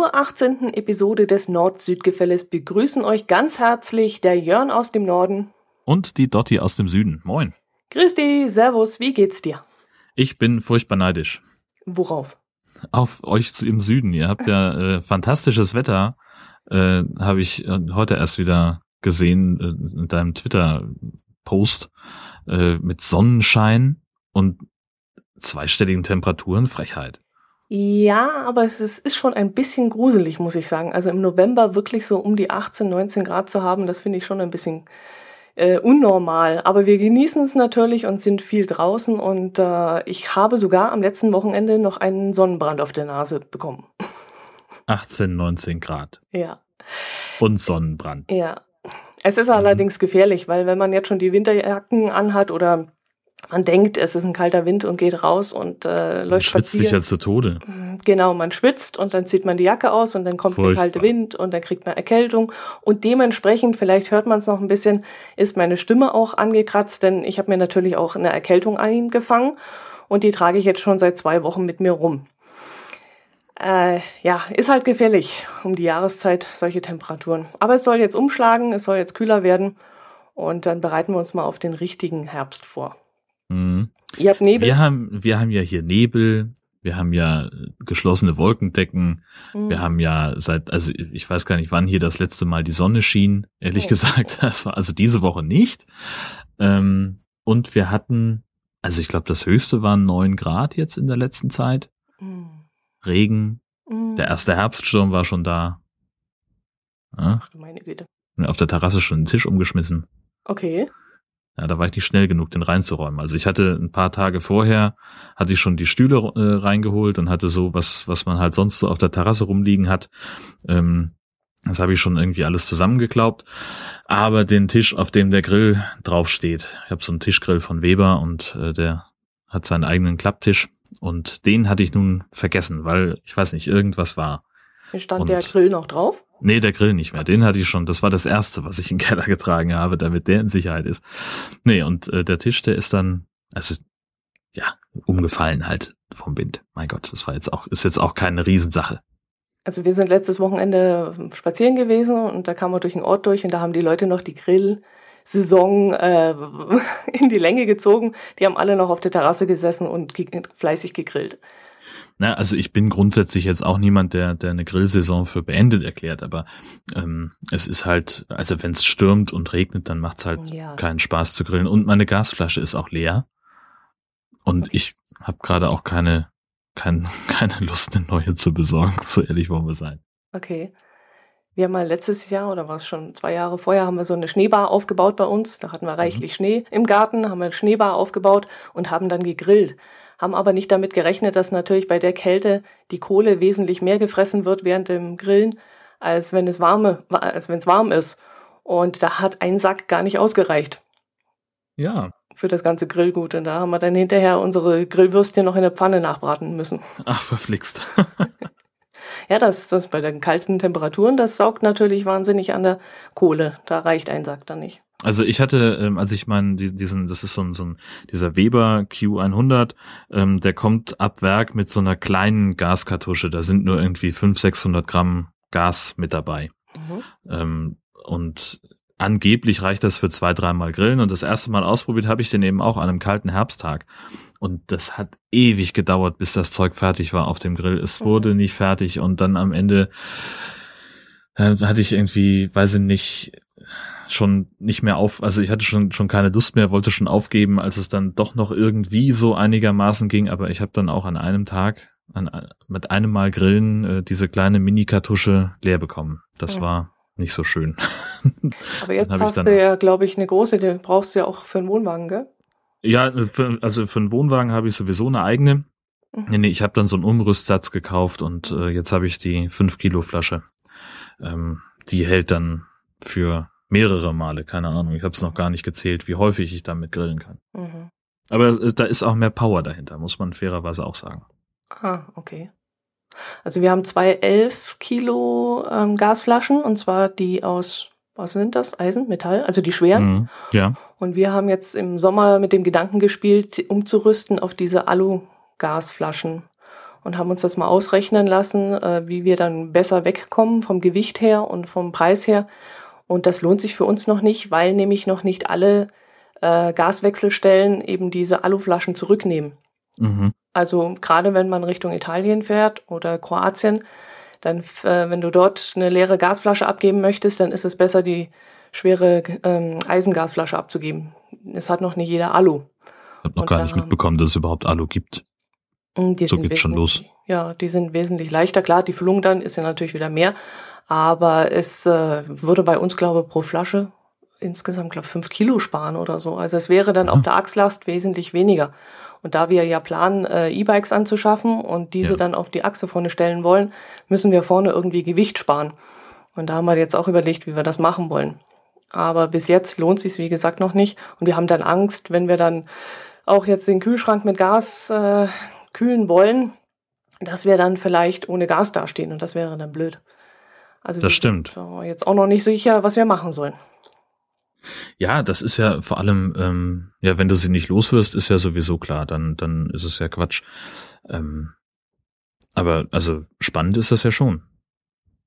Zur 18. Episode des Nord-Süd-Gefälles begrüßen euch ganz herzlich der Jörn aus dem Norden und die Dotti aus dem Süden. Moin. Christi, Servus, wie geht's dir? Ich bin furchtbar neidisch. Worauf? Auf euch im Süden. Ihr habt ja äh, fantastisches Wetter. Äh, Habe ich äh, heute erst wieder gesehen äh, in deinem Twitter-Post äh, mit Sonnenschein und zweistelligen Temperaturen. Frechheit. Ja, aber es ist schon ein bisschen gruselig, muss ich sagen. Also im November wirklich so um die 18, 19 Grad zu haben, das finde ich schon ein bisschen äh, unnormal. Aber wir genießen es natürlich und sind viel draußen und äh, ich habe sogar am letzten Wochenende noch einen Sonnenbrand auf der Nase bekommen. 18, 19 Grad. Ja. Und Sonnenbrand. Ja. Es ist mhm. allerdings gefährlich, weil wenn man jetzt schon die Winterjacken anhat oder man denkt, es ist ein kalter Wind und geht raus und äh, läuft man schwitzt sich ja zu Tode. Mhm, genau, man schwitzt und dann zieht man die Jacke aus und dann kommt Furchtbar. der kalte Wind und dann kriegt man Erkältung und dementsprechend, vielleicht hört man es noch ein bisschen, ist meine Stimme auch angekratzt, denn ich habe mir natürlich auch eine Erkältung eingefangen und die trage ich jetzt schon seit zwei Wochen mit mir rum. Äh, ja, ist halt gefährlich um die Jahreszeit, solche Temperaturen. Aber es soll jetzt umschlagen, es soll jetzt kühler werden und dann bereiten wir uns mal auf den richtigen Herbst vor. Mhm. Ihr habt Nebel? Wir haben, wir haben ja hier Nebel, wir haben ja geschlossene Wolkendecken, mhm. wir haben ja seit, also ich weiß gar nicht, wann hier das letzte Mal die Sonne schien, ehrlich oh. gesagt. Das war also diese Woche nicht. Ähm, und wir hatten, also ich glaube, das höchste waren neun Grad jetzt in der letzten Zeit. Mhm. Regen. Mhm. Der erste Herbststurm war schon da. Ja? Ach du meine Güte. Auf der Terrasse schon einen Tisch umgeschmissen. Okay. Ja, da war ich nicht schnell genug, den reinzuräumen. Also ich hatte ein paar Tage vorher, hatte ich schon die Stühle äh, reingeholt und hatte so was, was man halt sonst so auf der Terrasse rumliegen hat. Ähm, das habe ich schon irgendwie alles zusammengeklaubt. Aber den Tisch, auf dem der Grill draufsteht, ich habe so einen Tischgrill von Weber und äh, der hat seinen eigenen Klapptisch. Und den hatte ich nun vergessen, weil ich weiß nicht, irgendwas war. Hier stand und der Grill noch drauf? Nee, der Grill nicht mehr. Den hatte ich schon. Das war das erste, was ich in den Keller getragen habe, damit der in Sicherheit ist. Nee, und äh, der Tisch, der ist dann, also ja, umgefallen halt vom Wind. Mein Gott, das war jetzt auch, ist jetzt auch keine Riesensache. Also wir sind letztes Wochenende spazieren gewesen und da kamen wir durch den Ort durch und da haben die Leute noch die Grillsaison äh, in die Länge gezogen. Die haben alle noch auf der Terrasse gesessen und ge fleißig gegrillt. Na, also ich bin grundsätzlich jetzt auch niemand, der, der eine Grillsaison für beendet erklärt, aber ähm, es ist halt, also wenn es stürmt und regnet, dann macht's halt ja. keinen Spaß zu grillen. Und meine Gasflasche ist auch leer. Und okay. ich habe gerade auch keine, kein, keine Lust, eine neue zu besorgen, so ehrlich wollen wir sein. Okay. Wir haben mal letztes Jahr oder war es schon zwei Jahre vorher, haben wir so eine Schneebar aufgebaut bei uns. Da hatten wir mhm. reichlich mhm. Schnee im Garten, haben wir eine Schneebar aufgebaut und haben dann gegrillt haben aber nicht damit gerechnet, dass natürlich bei der Kälte die Kohle wesentlich mehr gefressen wird während dem Grillen, als wenn es warme, als wenn es warm ist. Und da hat ein Sack gar nicht ausgereicht. Ja. Für das ganze Grillgut. Und da haben wir dann hinterher unsere Grillwürstchen noch in der Pfanne nachbraten müssen. Ach, verflixt. ja, das, das bei den kalten Temperaturen, das saugt natürlich wahnsinnig an der Kohle. Da reicht ein Sack dann nicht. Also ich hatte, ähm, als ich meinen, diesen, das ist so ein, so ein dieser Weber Q100, ähm, der kommt ab Werk mit so einer kleinen Gaskartusche. Da sind nur irgendwie 500, 600 Gramm Gas mit dabei. Mhm. Ähm, und angeblich reicht das für zwei, dreimal Grillen. Und das erste Mal ausprobiert habe ich den eben auch an einem kalten Herbsttag. Und das hat ewig gedauert, bis das Zeug fertig war auf dem Grill. Es mhm. wurde nicht fertig und dann am Ende äh, hatte ich irgendwie, weiß ich nicht, schon nicht mehr auf, also ich hatte schon schon keine Lust mehr, wollte schon aufgeben, als es dann doch noch irgendwie so einigermaßen ging, aber ich habe dann auch an einem Tag an, mit einem Mal Grillen äh, diese kleine Mini-Kartusche leer bekommen. Das ja. war nicht so schön. Aber jetzt hast du ja, glaube ich, eine große, die brauchst du ja auch für einen Wohnwagen, gell? Ja, für, also für einen Wohnwagen habe ich sowieso eine eigene. Mhm. Nee, nee, ich habe dann so einen Umrüstsatz gekauft und äh, jetzt habe ich die 5 Kilo Flasche. Ähm, die hält dann für mehrere Male, keine Ahnung. Ich habe es noch gar nicht gezählt, wie häufig ich damit grillen kann. Mhm. Aber da ist auch mehr Power dahinter, muss man fairerweise auch sagen. Ah, okay. Also wir haben zwei 11 Kilo ähm, Gasflaschen und zwar die aus, was sind das? Eisen, Metall, also die schweren. Mhm, ja. Und wir haben jetzt im Sommer mit dem Gedanken gespielt, umzurüsten auf diese Alu-Gasflaschen. und haben uns das mal ausrechnen lassen, äh, wie wir dann besser wegkommen vom Gewicht her und vom Preis her. Und das lohnt sich für uns noch nicht, weil nämlich noch nicht alle äh, Gaswechselstellen eben diese Aluflaschen zurücknehmen. Mhm. Also gerade wenn man Richtung Italien fährt oder Kroatien, dann, äh, wenn du dort eine leere Gasflasche abgeben möchtest, dann ist es besser, die schwere ähm, Eisengasflasche abzugeben. Es hat noch nicht jeder Alu. Ich habe noch Und, gar nicht mitbekommen, dass es überhaupt Alu gibt. Mm, die so geht's schon los. Ja, die sind wesentlich leichter. Klar, die Füllung dann ist ja natürlich wieder mehr, aber es äh, würde bei uns, glaube ich, pro Flasche insgesamt, glaube ich, fünf Kilo sparen oder so. Also es wäre dann mhm. auf der Achslast wesentlich weniger. Und da wir ja planen, äh, E-Bikes anzuschaffen und diese ja. dann auf die Achse vorne stellen wollen, müssen wir vorne irgendwie Gewicht sparen. Und da haben wir jetzt auch überlegt, wie wir das machen wollen. Aber bis jetzt lohnt sich wie gesagt, noch nicht. Und wir haben dann Angst, wenn wir dann auch jetzt den Kühlschrank mit Gas äh, kühlen wollen, dass wir dann vielleicht ohne Gas dastehen. Und das wäre dann blöd. Also das stimmt. jetzt auch noch nicht sicher, was wir machen sollen. Ja, das ist ja vor allem, ähm, ja, wenn du sie nicht loswirst, ist ja sowieso klar, dann, dann ist es ja Quatsch. Ähm, aber also spannend ist das ja schon.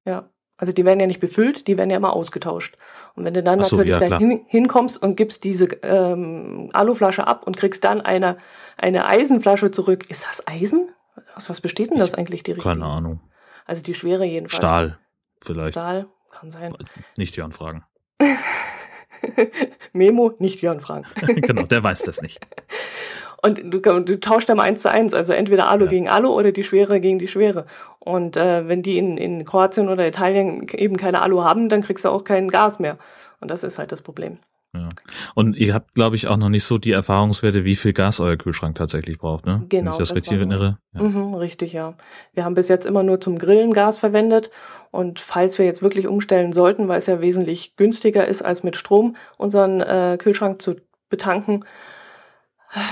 Ja, also die werden ja nicht befüllt, die werden ja immer ausgetauscht. Und wenn du dann so, natürlich ja, hin, hinkommst und gibst diese ähm, Aluflasche ab und kriegst dann eine, eine Eisenflasche zurück, ist das Eisen? Aus was besteht denn das ich, eigentlich, die? Keine Ahnung. Also die schwere jedenfalls. Stahl, vielleicht. Stahl, kann sein. Nicht Jörn fragen. Memo, nicht Jörn fragen. genau, der weiß das nicht. Und du, du tauschst dann eins zu eins, also entweder Alu ja. gegen Alu oder die Schwere gegen die Schwere. Und äh, wenn die in, in Kroatien oder Italien eben keine Alu haben, dann kriegst du auch kein Gas mehr. Und das ist halt das Problem. Ja. Und ihr habt, glaube ich, auch noch nicht so die Erfahrungswerte, wie viel Gas euer Kühlschrank tatsächlich braucht, ne? Genau. Wenn ich das, das richtig erinnere. Ja. Mhm, richtig, ja. Wir haben bis jetzt immer nur zum Grillen Gas verwendet. Und falls wir jetzt wirklich umstellen sollten, weil es ja wesentlich günstiger ist, als mit Strom unseren äh, Kühlschrank zu betanken,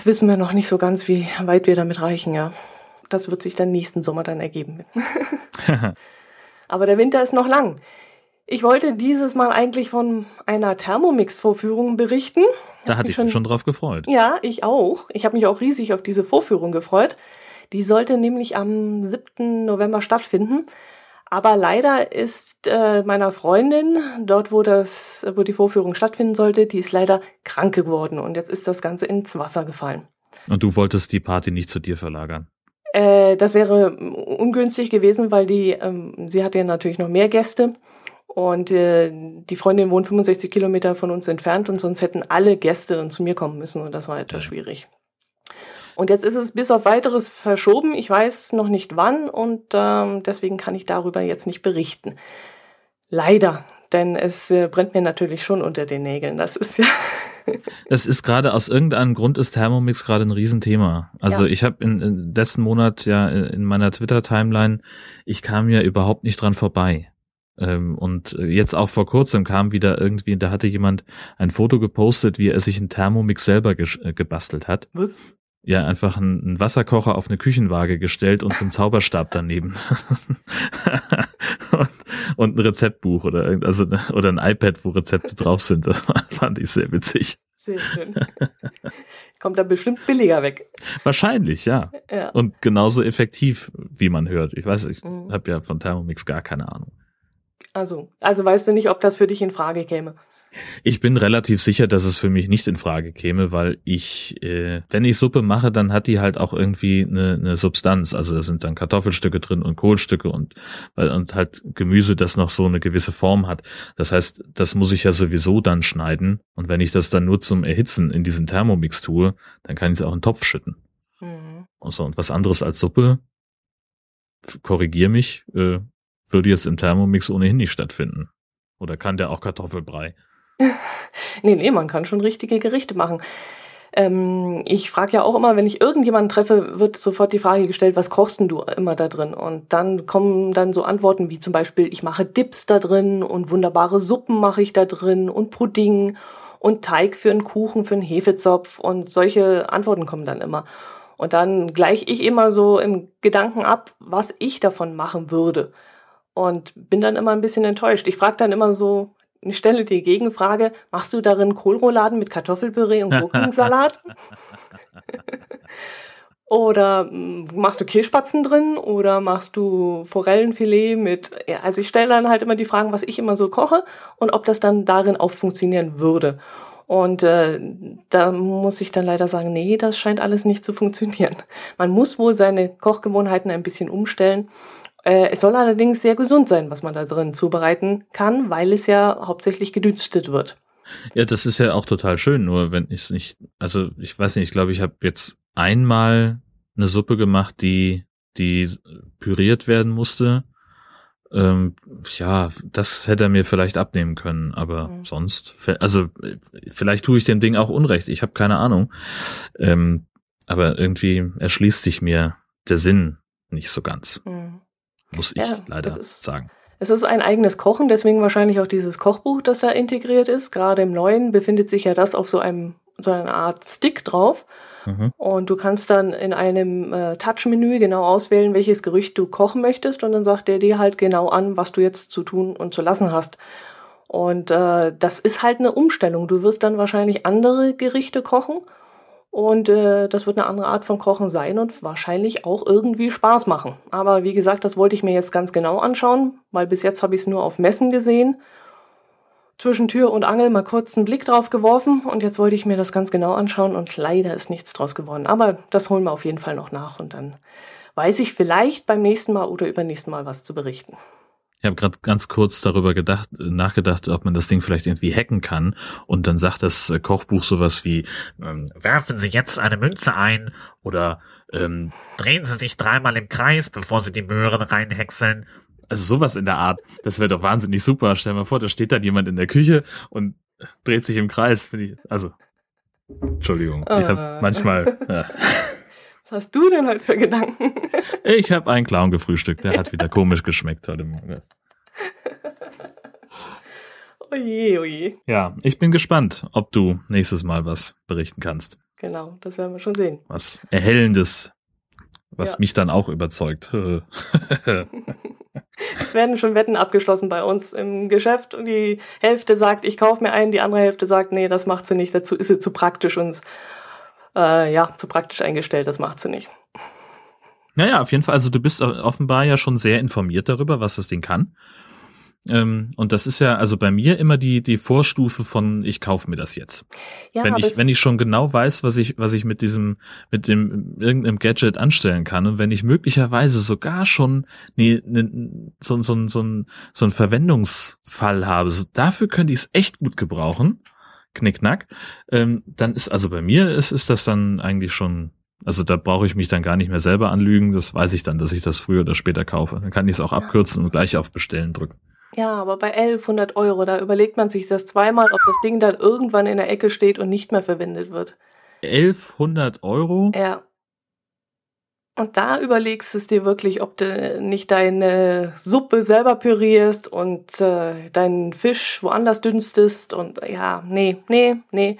wissen wir noch nicht so ganz, wie weit wir damit reichen, ja. Das wird sich dann nächsten Sommer dann ergeben. Aber der Winter ist noch lang. Ich wollte dieses Mal eigentlich von einer Thermomix-Vorführung berichten. Da hatte ich mich schon drauf gefreut. Ja, ich auch. Ich habe mich auch riesig auf diese Vorführung gefreut. Die sollte nämlich am 7. November stattfinden. Aber leider ist äh, meiner Freundin, dort wo das, wo die Vorführung stattfinden sollte, die ist leider krank geworden und jetzt ist das Ganze ins Wasser gefallen. Und du wolltest die Party nicht zu dir verlagern? Äh, das wäre ungünstig gewesen, weil die, ähm, sie hatte ja natürlich noch mehr Gäste und äh, die Freundin wohnt 65 Kilometer von uns entfernt und sonst hätten alle Gäste dann zu mir kommen müssen und das war etwas schwierig. Und jetzt ist es bis auf weiteres verschoben. Ich weiß noch nicht wann und ähm, deswegen kann ich darüber jetzt nicht berichten. Leider, denn es äh, brennt mir natürlich schon unter den Nägeln. Das ist ja. Es ist gerade aus irgendeinem Grund ist Thermomix gerade ein Riesenthema. Also ja. ich habe in, in letzten Monat ja in meiner Twitter-Timeline, ich kam ja überhaupt nicht dran vorbei. Ähm, und jetzt auch vor kurzem kam wieder irgendwie, da hatte jemand ein Foto gepostet, wie er sich einen Thermomix selber äh, gebastelt hat. Was? ja einfach einen Wasserkocher auf eine Küchenwaage gestellt und so einen Zauberstab daneben. und, und, ein Rezeptbuch oder irgend, also oder ein iPad, wo Rezepte drauf sind. Das fand ich sehr witzig. Sehr schön. Kommt dann bestimmt billiger weg. Wahrscheinlich, ja. ja. Und genauso effektiv, wie man hört. Ich weiß, ich mhm. habe ja von Thermomix gar keine Ahnung. Also, also weißt du nicht, ob das für dich in Frage käme? Ich bin relativ sicher, dass es für mich nicht in Frage käme, weil ich, äh, wenn ich Suppe mache, dann hat die halt auch irgendwie eine, eine Substanz. Also da sind dann Kartoffelstücke drin und Kohlstücke und, und halt Gemüse, das noch so eine gewisse Form hat. Das heißt, das muss ich ja sowieso dann schneiden. Und wenn ich das dann nur zum Erhitzen in diesen Thermomix tue, dann kann ich es auch in den Topf schütten. Mhm. Und, so, und was anderes als Suppe, korrigier mich, äh, würde jetzt im Thermomix ohnehin nicht stattfinden. Oder kann der auch Kartoffelbrei? nee, nee, man kann schon richtige Gerichte machen. Ähm, ich frage ja auch immer, wenn ich irgendjemanden treffe, wird sofort die Frage gestellt, was kochst denn du immer da drin? Und dann kommen dann so Antworten wie zum Beispiel, ich mache Dips da drin und wunderbare Suppen mache ich da drin und Pudding und Teig für einen Kuchen, für einen Hefezopf und solche Antworten kommen dann immer. Und dann gleiche ich immer so im Gedanken ab, was ich davon machen würde. Und bin dann immer ein bisschen enttäuscht. Ich frage dann immer so, ich stelle die Gegenfrage, machst du darin Kohlrouladen mit Kartoffelpüree und Gurkensalat? Oder mm, machst du Kehlspatzen drin oder machst du Forellenfilet mit, ja, also ich stelle dann halt immer die Fragen, was ich immer so koche und ob das dann darin auch funktionieren würde. Und äh, da muss ich dann leider sagen, nee, das scheint alles nicht zu funktionieren. Man muss wohl seine Kochgewohnheiten ein bisschen umstellen. Äh, es soll allerdings sehr gesund sein, was man da drin zubereiten kann, weil es ja hauptsächlich gedünstet wird. Ja, das ist ja auch total schön, nur wenn ich es nicht, also ich weiß nicht, ich glaube, ich habe jetzt einmal eine Suppe gemacht, die, die püriert werden musste. Ähm, ja, das hätte er mir vielleicht abnehmen können, aber mhm. sonst, also vielleicht tue ich dem Ding auch Unrecht, ich habe keine Ahnung. Ähm, aber irgendwie erschließt sich mir der Sinn nicht so ganz. Mhm. Muss ich ja, leider ist, sagen. Es ist ein eigenes Kochen, deswegen wahrscheinlich auch dieses Kochbuch, das da integriert ist. Gerade im neuen befindet sich ja das auf so einem so eine Art Stick drauf. Mhm. Und du kannst dann in einem äh, Touch-Menü genau auswählen, welches Gerücht du kochen möchtest. Und dann sagt der dir halt genau an, was du jetzt zu tun und zu lassen hast. Und äh, das ist halt eine Umstellung. Du wirst dann wahrscheinlich andere Gerichte kochen. Und äh, das wird eine andere Art von Kochen sein und wahrscheinlich auch irgendwie Spaß machen. Aber wie gesagt, das wollte ich mir jetzt ganz genau anschauen, weil bis jetzt habe ich es nur auf Messen gesehen zwischen Tür und Angel mal kurz einen Blick drauf geworfen und jetzt wollte ich mir das ganz genau anschauen und leider ist nichts draus geworden. Aber das holen wir auf jeden Fall noch nach und dann weiß ich vielleicht beim nächsten Mal oder übernächsten Mal was zu berichten. Ich habe gerade ganz kurz darüber gedacht, nachgedacht, ob man das Ding vielleicht irgendwie hacken kann. Und dann sagt das Kochbuch sowas wie, ähm, werfen Sie jetzt eine Münze ein oder ähm, drehen Sie sich dreimal im Kreis, bevor Sie die Möhren reinhäckseln. Also sowas in der Art, das wäre doch wahnsinnig super. Stell mal vor, da steht dann jemand in der Küche und dreht sich im Kreis. Finde ich, also, Entschuldigung, ich habe ah. manchmal. Ja. Was hast du denn halt für Gedanken? ich habe einen Clown gefrühstückt, der hat wieder komisch geschmeckt heute Morgen. Oje, oje. Ja, ich bin gespannt, ob du nächstes Mal was berichten kannst. Genau, das werden wir schon sehen. Was Erhellendes, was ja. mich dann auch überzeugt. Es werden schon Wetten abgeschlossen bei uns im Geschäft und die Hälfte sagt, ich kaufe mir einen, die andere Hälfte sagt, nee, das macht sie nicht, dazu ist sie zu praktisch und äh, ja, zu praktisch eingestellt, das macht sie nicht. Naja, auf jeden Fall, also du bist offenbar ja schon sehr informiert darüber, was das Ding kann. Ähm, und das ist ja also bei mir immer die die Vorstufe von ich kaufe mir das jetzt. Ja, wenn ich wenn ich schon genau weiß, was ich was ich mit diesem mit dem irgendeinem Gadget anstellen kann und wenn ich möglicherweise sogar schon nee, ne, so so so ein so ein Verwendungsfall habe, so dafür könnte ich es echt gut gebrauchen. Knickknack. Ähm, dann ist also bei mir ist ist das dann eigentlich schon also da brauche ich mich dann gar nicht mehr selber anlügen. Das weiß ich dann, dass ich das früher oder später kaufe. Dann kann ich es auch abkürzen und gleich auf Bestellen drücken. Ja, aber bei 1100 Euro, da überlegt man sich das zweimal, ob das Ding dann irgendwann in der Ecke steht und nicht mehr verwendet wird. 1100 Euro? Ja. Und da überlegst es dir wirklich, ob du nicht deine Suppe selber pürierst und äh, deinen Fisch woanders dünstest und ja, nee, nee, nee.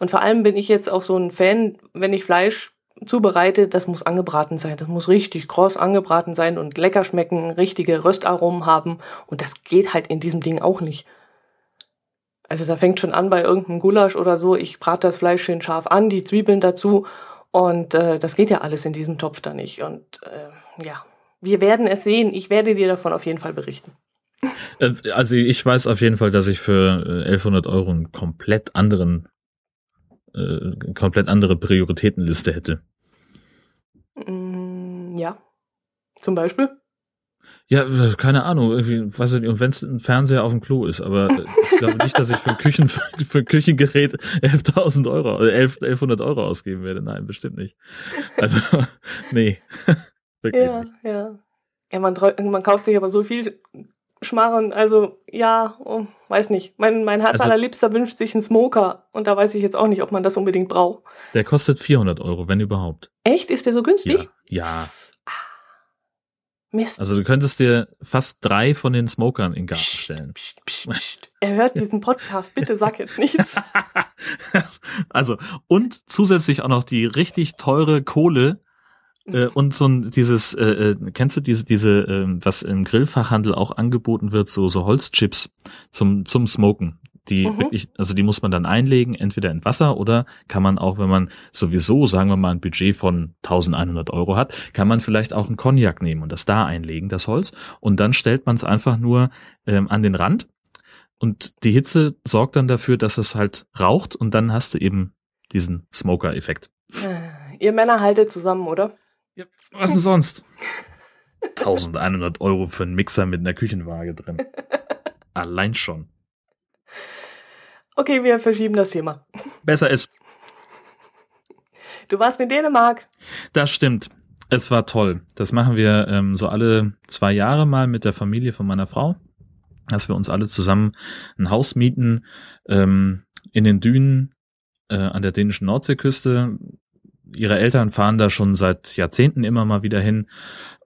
Und vor allem bin ich jetzt auch so ein Fan, wenn ich Fleisch zubereitet, das muss angebraten sein. Das muss richtig kross angebraten sein und lecker schmecken, richtige Röstaromen haben. Und das geht halt in diesem Ding auch nicht. Also da fängt schon an bei irgendeinem Gulasch oder so. Ich brate das Fleisch schön scharf an, die Zwiebeln dazu. Und äh, das geht ja alles in diesem Topf da nicht. Und äh, ja, wir werden es sehen. Ich werde dir davon auf jeden Fall berichten. Äh, also ich weiß auf jeden Fall, dass ich für 1100 äh, Euro einen komplett anderen äh, komplett andere Prioritätenliste hätte. Mm, ja. Zum Beispiel? Ja, keine Ahnung, irgendwie, weiß ich nicht, und wenn es ein Fernseher auf dem Klo ist, aber ich glaube nicht, dass ich für ein, Küchen, für ein Küchengerät 11.000 Euro, 11, 1100 Euro ausgeben werde. Nein, bestimmt nicht. Also, nee. ja, nicht. ja. Ja, man, man kauft sich aber so viel Schmarren, also ja, oh, weiß nicht. Mein, mein Herz also, allerliebster wünscht sich einen Smoker und da weiß ich jetzt auch nicht, ob man das unbedingt braucht. Der kostet 400 Euro, wenn überhaupt. Echt? Ist der so günstig? Ja. ja. Mist. Also du könntest dir fast drei von den Smokern in den Garten stellen. Psst, psst, psst. Er hört diesen Podcast, bitte sag jetzt nichts. also, und zusätzlich auch noch die richtig teure Kohle, äh, und so ein dieses, äh, äh, kennst du diese, diese, äh, was im Grillfachhandel auch angeboten wird, so so Holzchips zum zum Smoken. Die mhm. wirklich, also die muss man dann einlegen, entweder in Wasser oder kann man auch, wenn man sowieso, sagen wir mal, ein Budget von 1100 Euro hat, kann man vielleicht auch einen Cognac nehmen und das da einlegen, das Holz. Und dann stellt man es einfach nur ähm, an den Rand und die Hitze sorgt dann dafür, dass es halt raucht und dann hast du eben diesen Smoker-Effekt. Äh, ihr Männer haltet zusammen, oder? Ja, was denn sonst? 1100 Euro für einen Mixer mit einer Küchenwaage drin. Allein schon. Okay, wir verschieben das Thema. Besser ist. Du warst in Dänemark. Das stimmt. Es war toll. Das machen wir ähm, so alle zwei Jahre mal mit der Familie von meiner Frau, dass wir uns alle zusammen ein Haus mieten ähm, in den Dünen äh, an der dänischen Nordseeküste. Ihre Eltern fahren da schon seit Jahrzehnten immer mal wieder hin.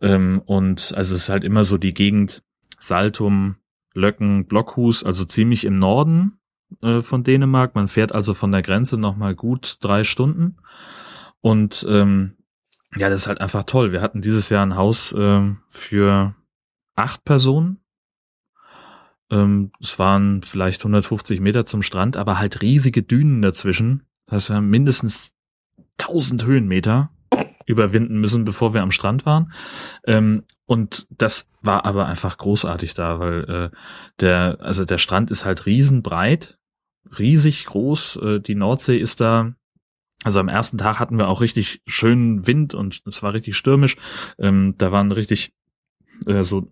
Ähm, und also es ist halt immer so die Gegend Saltum, Löcken, Blockhus, also ziemlich im Norden äh, von Dänemark. Man fährt also von der Grenze nochmal gut drei Stunden. Und ähm, ja, das ist halt einfach toll. Wir hatten dieses Jahr ein Haus äh, für acht Personen. Ähm, es waren vielleicht 150 Meter zum Strand, aber halt riesige Dünen dazwischen. Das heißt, wir haben mindestens 1000 Höhenmeter überwinden müssen, bevor wir am Strand waren. Ähm, und das war aber einfach großartig da, weil äh, der, also der Strand ist halt riesenbreit, riesig groß. Äh, die Nordsee ist da also am ersten Tag hatten wir auch richtig schönen Wind und es war richtig stürmisch. Ähm, da waren richtig äh, so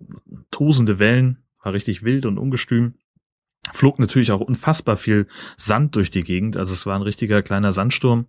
tosende Wellen, war richtig wild und ungestüm. Flog natürlich auch unfassbar viel Sand durch die Gegend. Also es war ein richtiger kleiner Sandsturm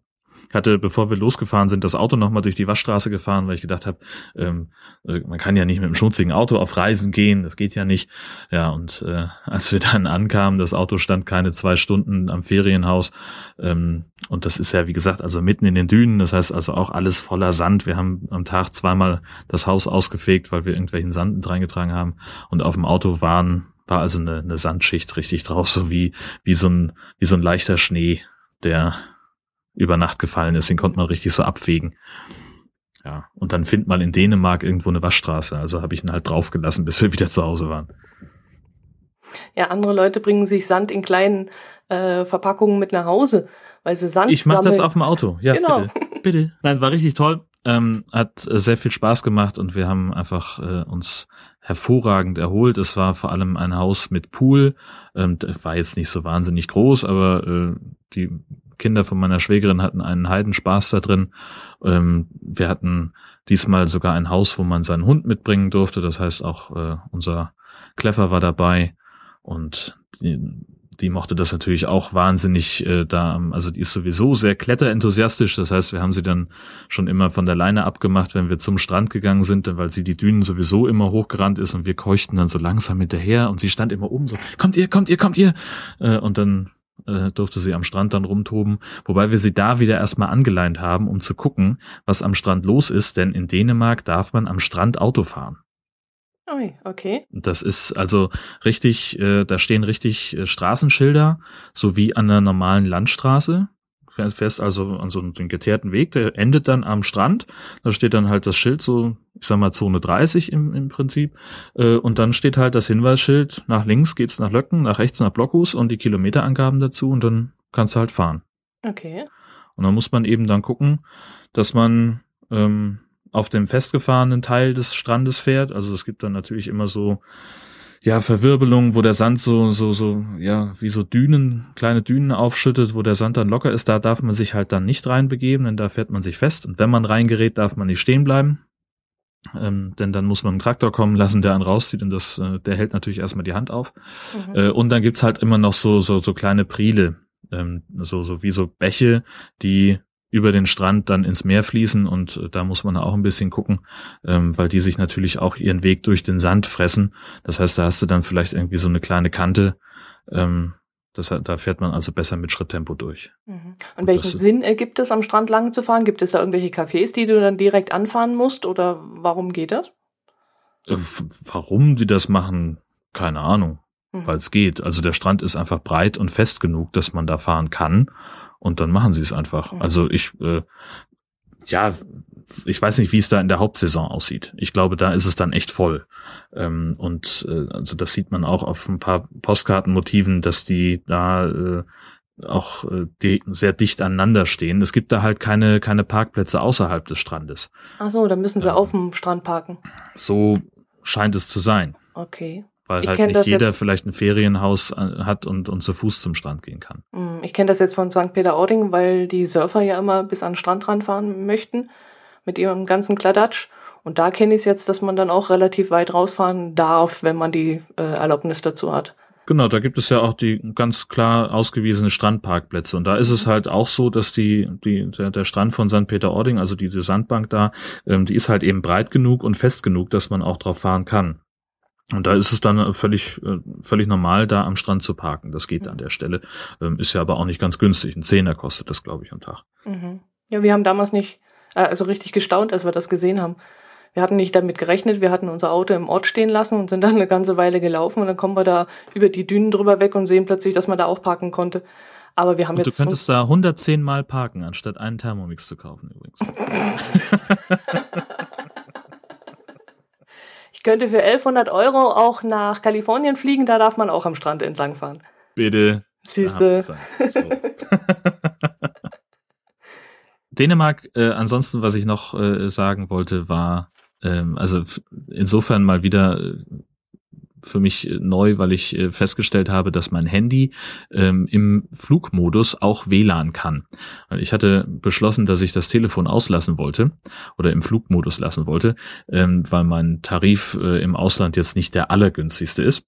hatte, bevor wir losgefahren sind, das Auto nochmal durch die Waschstraße gefahren, weil ich gedacht habe, ähm, äh, man kann ja nicht mit einem schmutzigen Auto auf Reisen gehen, das geht ja nicht. Ja, und äh, als wir dann ankamen, das Auto stand keine zwei Stunden am Ferienhaus. Ähm, und das ist ja, wie gesagt, also mitten in den Dünen, das heißt also auch alles voller Sand. Wir haben am Tag zweimal das Haus ausgefegt, weil wir irgendwelchen Sand mit reingetragen haben. Und auf dem Auto waren war also eine, eine Sandschicht richtig drauf, so wie, wie so ein, wie so ein leichter Schnee, der über Nacht gefallen ist. Den konnte man richtig so abwägen. Ja, und dann findet man in Dänemark irgendwo eine Waschstraße. Also habe ich ihn halt draufgelassen, bis wir wieder zu Hause waren. Ja, andere Leute bringen sich Sand in kleinen äh, Verpackungen mit nach Hause, weil sie Sand Ich mache das auf dem Auto. Ja, genau. bitte. Bitte. Nein, war richtig toll. Ähm, hat äh, sehr viel Spaß gemacht und wir haben einfach äh, uns hervorragend erholt. Es war vor allem ein Haus mit Pool. Ähm, war jetzt nicht so wahnsinnig groß, aber äh, die Kinder von meiner Schwägerin hatten einen Heidenspaß da drin. Ähm, wir hatten diesmal sogar ein Haus, wo man seinen Hund mitbringen durfte. Das heißt, auch äh, unser Kleffer war dabei und die, die mochte das natürlich auch wahnsinnig äh, da. Also die ist sowieso sehr kletterenthusiastisch. Das heißt, wir haben sie dann schon immer von der Leine abgemacht, wenn wir zum Strand gegangen sind, weil sie die Dünen sowieso immer hochgerannt ist und wir keuchten dann so langsam hinterher und sie stand immer oben so, kommt ihr, kommt ihr, kommt ihr. Äh, und dann äh, durfte sie am Strand dann rumtoben, wobei wir sie da wieder erstmal angeleint haben, um zu gucken, was am Strand los ist, denn in Dänemark darf man am Strand Auto fahren. okay. Das ist also richtig, äh, da stehen richtig äh, Straßenschilder, so wie an einer normalen Landstraße fährst also an so einen geteerten Weg, der endet dann am Strand. Da steht dann halt das Schild so, ich sag mal Zone 30 im, im Prinzip. Äh, und dann steht halt das Hinweisschild, nach links geht's nach Löcken, nach rechts nach Blockhus und die Kilometerangaben dazu und dann kannst du halt fahren. Okay. Und dann muss man eben dann gucken, dass man ähm, auf dem festgefahrenen Teil des Strandes fährt. Also es gibt dann natürlich immer so ja, Verwirbelung, wo der Sand so, so, so, ja, wie so Dünen, kleine Dünen aufschüttet, wo der Sand dann locker ist, da darf man sich halt dann nicht reinbegeben, denn da fährt man sich fest. Und wenn man reingerät, darf man nicht stehen bleiben. Ähm, denn dann muss man einen Traktor kommen lassen, der einen rauszieht und das, äh, der hält natürlich erstmal die Hand auf. Mhm. Äh, und dann gibt's halt immer noch so, so, so kleine Priele, ähm, so, so wie so Bäche, die über den Strand dann ins Meer fließen und äh, da muss man auch ein bisschen gucken, ähm, weil die sich natürlich auch ihren Weg durch den Sand fressen. Das heißt, da hast du dann vielleicht irgendwie so eine kleine Kante. Ähm, das, da fährt man also besser mit Schritttempo durch. Mhm. Und, und welchen Sinn ergibt es, am Strand lang zu fahren? Gibt es da irgendwelche Cafés, die du dann direkt anfahren musst oder warum geht das? Äh, warum die das machen, keine Ahnung, mhm. weil es geht. Also der Strand ist einfach breit und fest genug, dass man da fahren kann und dann machen sie es einfach. Mhm. Also ich, äh, ja, ich weiß nicht, wie es da in der Hauptsaison aussieht. Ich glaube, da ist es dann echt voll. Ähm, und äh, also das sieht man auch auf ein paar Postkartenmotiven, dass die da äh, auch äh, die sehr dicht aneinander stehen. Es gibt da halt keine keine Parkplätze außerhalb des Strandes. Ach so, dann müssen sie ähm, auf dem Strand parken. So scheint es zu sein. Okay. Weil ich halt nicht jeder vielleicht ein Ferienhaus äh, hat und, und zu Fuß zum Strand gehen kann. Hm, ich kenne das jetzt von St. Peter-Ording, weil die Surfer ja immer bis an den Strand ranfahren möchten mit ihrem ganzen Kladatsch. Und da kenne ich es jetzt, dass man dann auch relativ weit rausfahren darf, wenn man die äh, Erlaubnis dazu hat. Genau, da gibt es ja auch die ganz klar ausgewiesene Strandparkplätze. Und da ist es mhm. halt auch so, dass die, die, der, der Strand von St. Peter-Ording, also diese Sandbank da, ähm, die ist halt eben breit genug und fest genug, dass man auch drauf fahren kann. Und da ist es dann völlig, äh, völlig normal, da am Strand zu parken. Das geht an der Stelle. Ähm, ist ja aber auch nicht ganz günstig. Ein Zehner kostet das, glaube ich, am Tag. Mhm. Ja, wir haben damals nicht äh, also richtig gestaunt, als wir das gesehen haben. Wir hatten nicht damit gerechnet, wir hatten unser Auto im Ort stehen lassen und sind dann eine ganze Weile gelaufen und dann kommen wir da über die Dünen drüber weg und sehen plötzlich, dass man da auch parken konnte. Aber wir haben und jetzt. Du könntest da 110 Mal parken, anstatt einen Thermomix zu kaufen übrigens. ich könnte für 1100 Euro auch nach Kalifornien fliegen, da darf man auch am Strand entlangfahren. Bitte. Siehste. So. Dänemark, äh, ansonsten, was ich noch äh, sagen wollte, war, ähm, also insofern mal wieder äh, für mich neu, weil ich äh, festgestellt habe, dass mein Handy ähm, im Flugmodus auch WLAN kann. Ich hatte beschlossen, dass ich das Telefon auslassen wollte oder im Flugmodus lassen wollte, ähm, weil mein Tarif äh, im Ausland jetzt nicht der allergünstigste ist.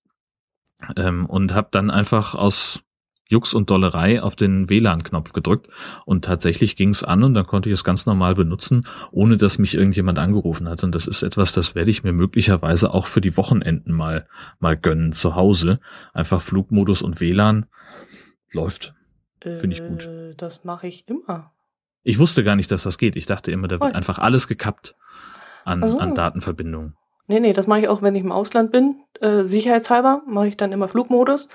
Ähm, und habe dann einfach aus Jux und Dollerei auf den WLAN-Knopf gedrückt und tatsächlich ging es an und dann konnte ich es ganz normal benutzen, ohne dass mich irgendjemand angerufen hat. Und das ist etwas, das werde ich mir möglicherweise auch für die Wochenenden mal, mal gönnen zu Hause. Einfach Flugmodus und WLAN läuft. Finde ich gut. Äh, das mache ich immer. Ich wusste gar nicht, dass das geht. Ich dachte immer, da wird oh. einfach alles gekappt an, so. an Datenverbindungen. Nee, nee, das mache ich auch, wenn ich im Ausland bin. Äh, sicherheitshalber mache ich dann immer Flugmodus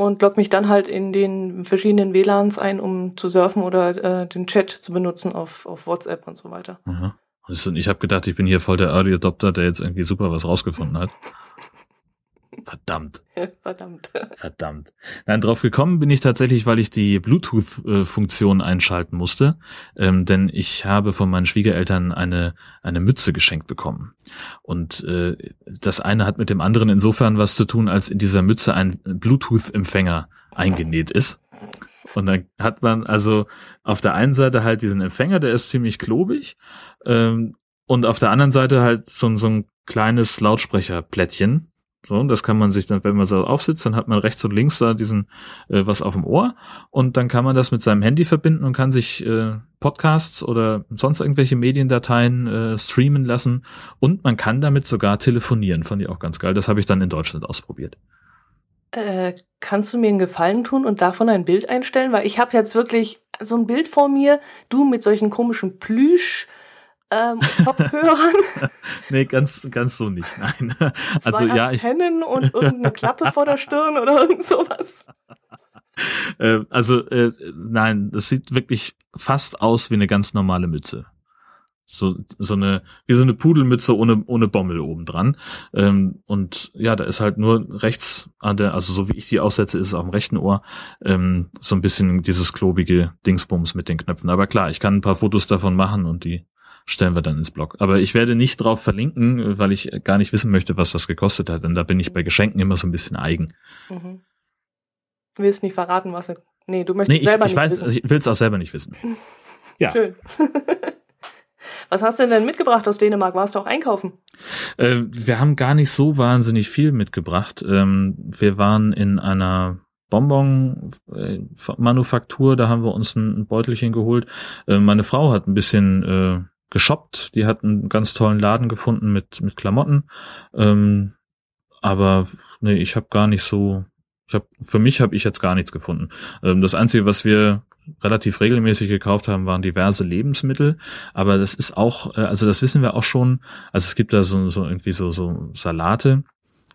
und logge mich dann halt in den verschiedenen WLANs ein, um zu surfen oder äh, den Chat zu benutzen auf, auf WhatsApp und so weiter. Aha. Ich habe gedacht, ich bin hier voll der Early Adopter, der jetzt irgendwie super was rausgefunden hat. Verdammt. Verdammt. Verdammt. Nein, drauf gekommen bin ich tatsächlich, weil ich die Bluetooth-Funktion einschalten musste. Ähm, denn ich habe von meinen Schwiegereltern eine, eine Mütze geschenkt bekommen. Und äh, das eine hat mit dem anderen insofern was zu tun, als in dieser Mütze ein Bluetooth-Empfänger eingenäht ist. Und dann hat man also auf der einen Seite halt diesen Empfänger, der ist ziemlich klobig. Ähm, und auf der anderen Seite halt so, so ein kleines Lautsprecherplättchen, so, das kann man sich dann, wenn man so aufsitzt, dann hat man rechts und links da diesen äh, was auf dem Ohr und dann kann man das mit seinem Handy verbinden und kann sich äh, Podcasts oder sonst irgendwelche Mediendateien äh, streamen lassen und man kann damit sogar telefonieren. Fand ich auch ganz geil. Das habe ich dann in Deutschland ausprobiert. Äh, kannst du mir einen Gefallen tun und davon ein Bild einstellen? Weil ich habe jetzt wirklich so ein Bild vor mir, du mit solchen komischen Plüsch ähm, Kopfhörern. nee, ganz, ganz so nicht, nein. also Zwei ja, ich. und irgendeine Klappe vor der Stirn oder irgend sowas. Äh, also, äh, nein, das sieht wirklich fast aus wie eine ganz normale Mütze. So, so eine, wie so eine Pudelmütze ohne, ohne Bommel oben dran. Ähm, und ja, da ist halt nur rechts an der, also so wie ich die aussetze, ist es auf dem rechten Ohr, ähm, so ein bisschen dieses klobige Dingsbums mit den Knöpfen. Aber klar, ich kann ein paar Fotos davon machen und die stellen wir dann ins Blog. Aber ich werde nicht drauf verlinken, weil ich gar nicht wissen möchte, was das gekostet hat. Denn da bin ich bei Geschenken immer so ein bisschen eigen. Mhm. Du willst nicht verraten, was. Nee, du möchtest nee, ich, selber ich nicht weiß, wissen. Ich will es auch selber nicht wissen. Ja. Schön. Was hast du denn mitgebracht aus Dänemark? Warst du auch einkaufen? Äh, wir haben gar nicht so wahnsinnig viel mitgebracht. Ähm, wir waren in einer Bonbon-Manufaktur, da haben wir uns ein Beutelchen geholt. Äh, meine Frau hat ein bisschen äh, geshoppt. Die hat einen ganz tollen Laden gefunden mit, mit Klamotten. Ähm, aber nee, ich habe gar nicht so. Ich hab, für mich habe ich jetzt gar nichts gefunden. Ähm, das Einzige, was wir relativ regelmäßig gekauft haben, waren diverse Lebensmittel. Aber das ist auch, äh, also das wissen wir auch schon. Also es gibt da so, so irgendwie so, so Salate,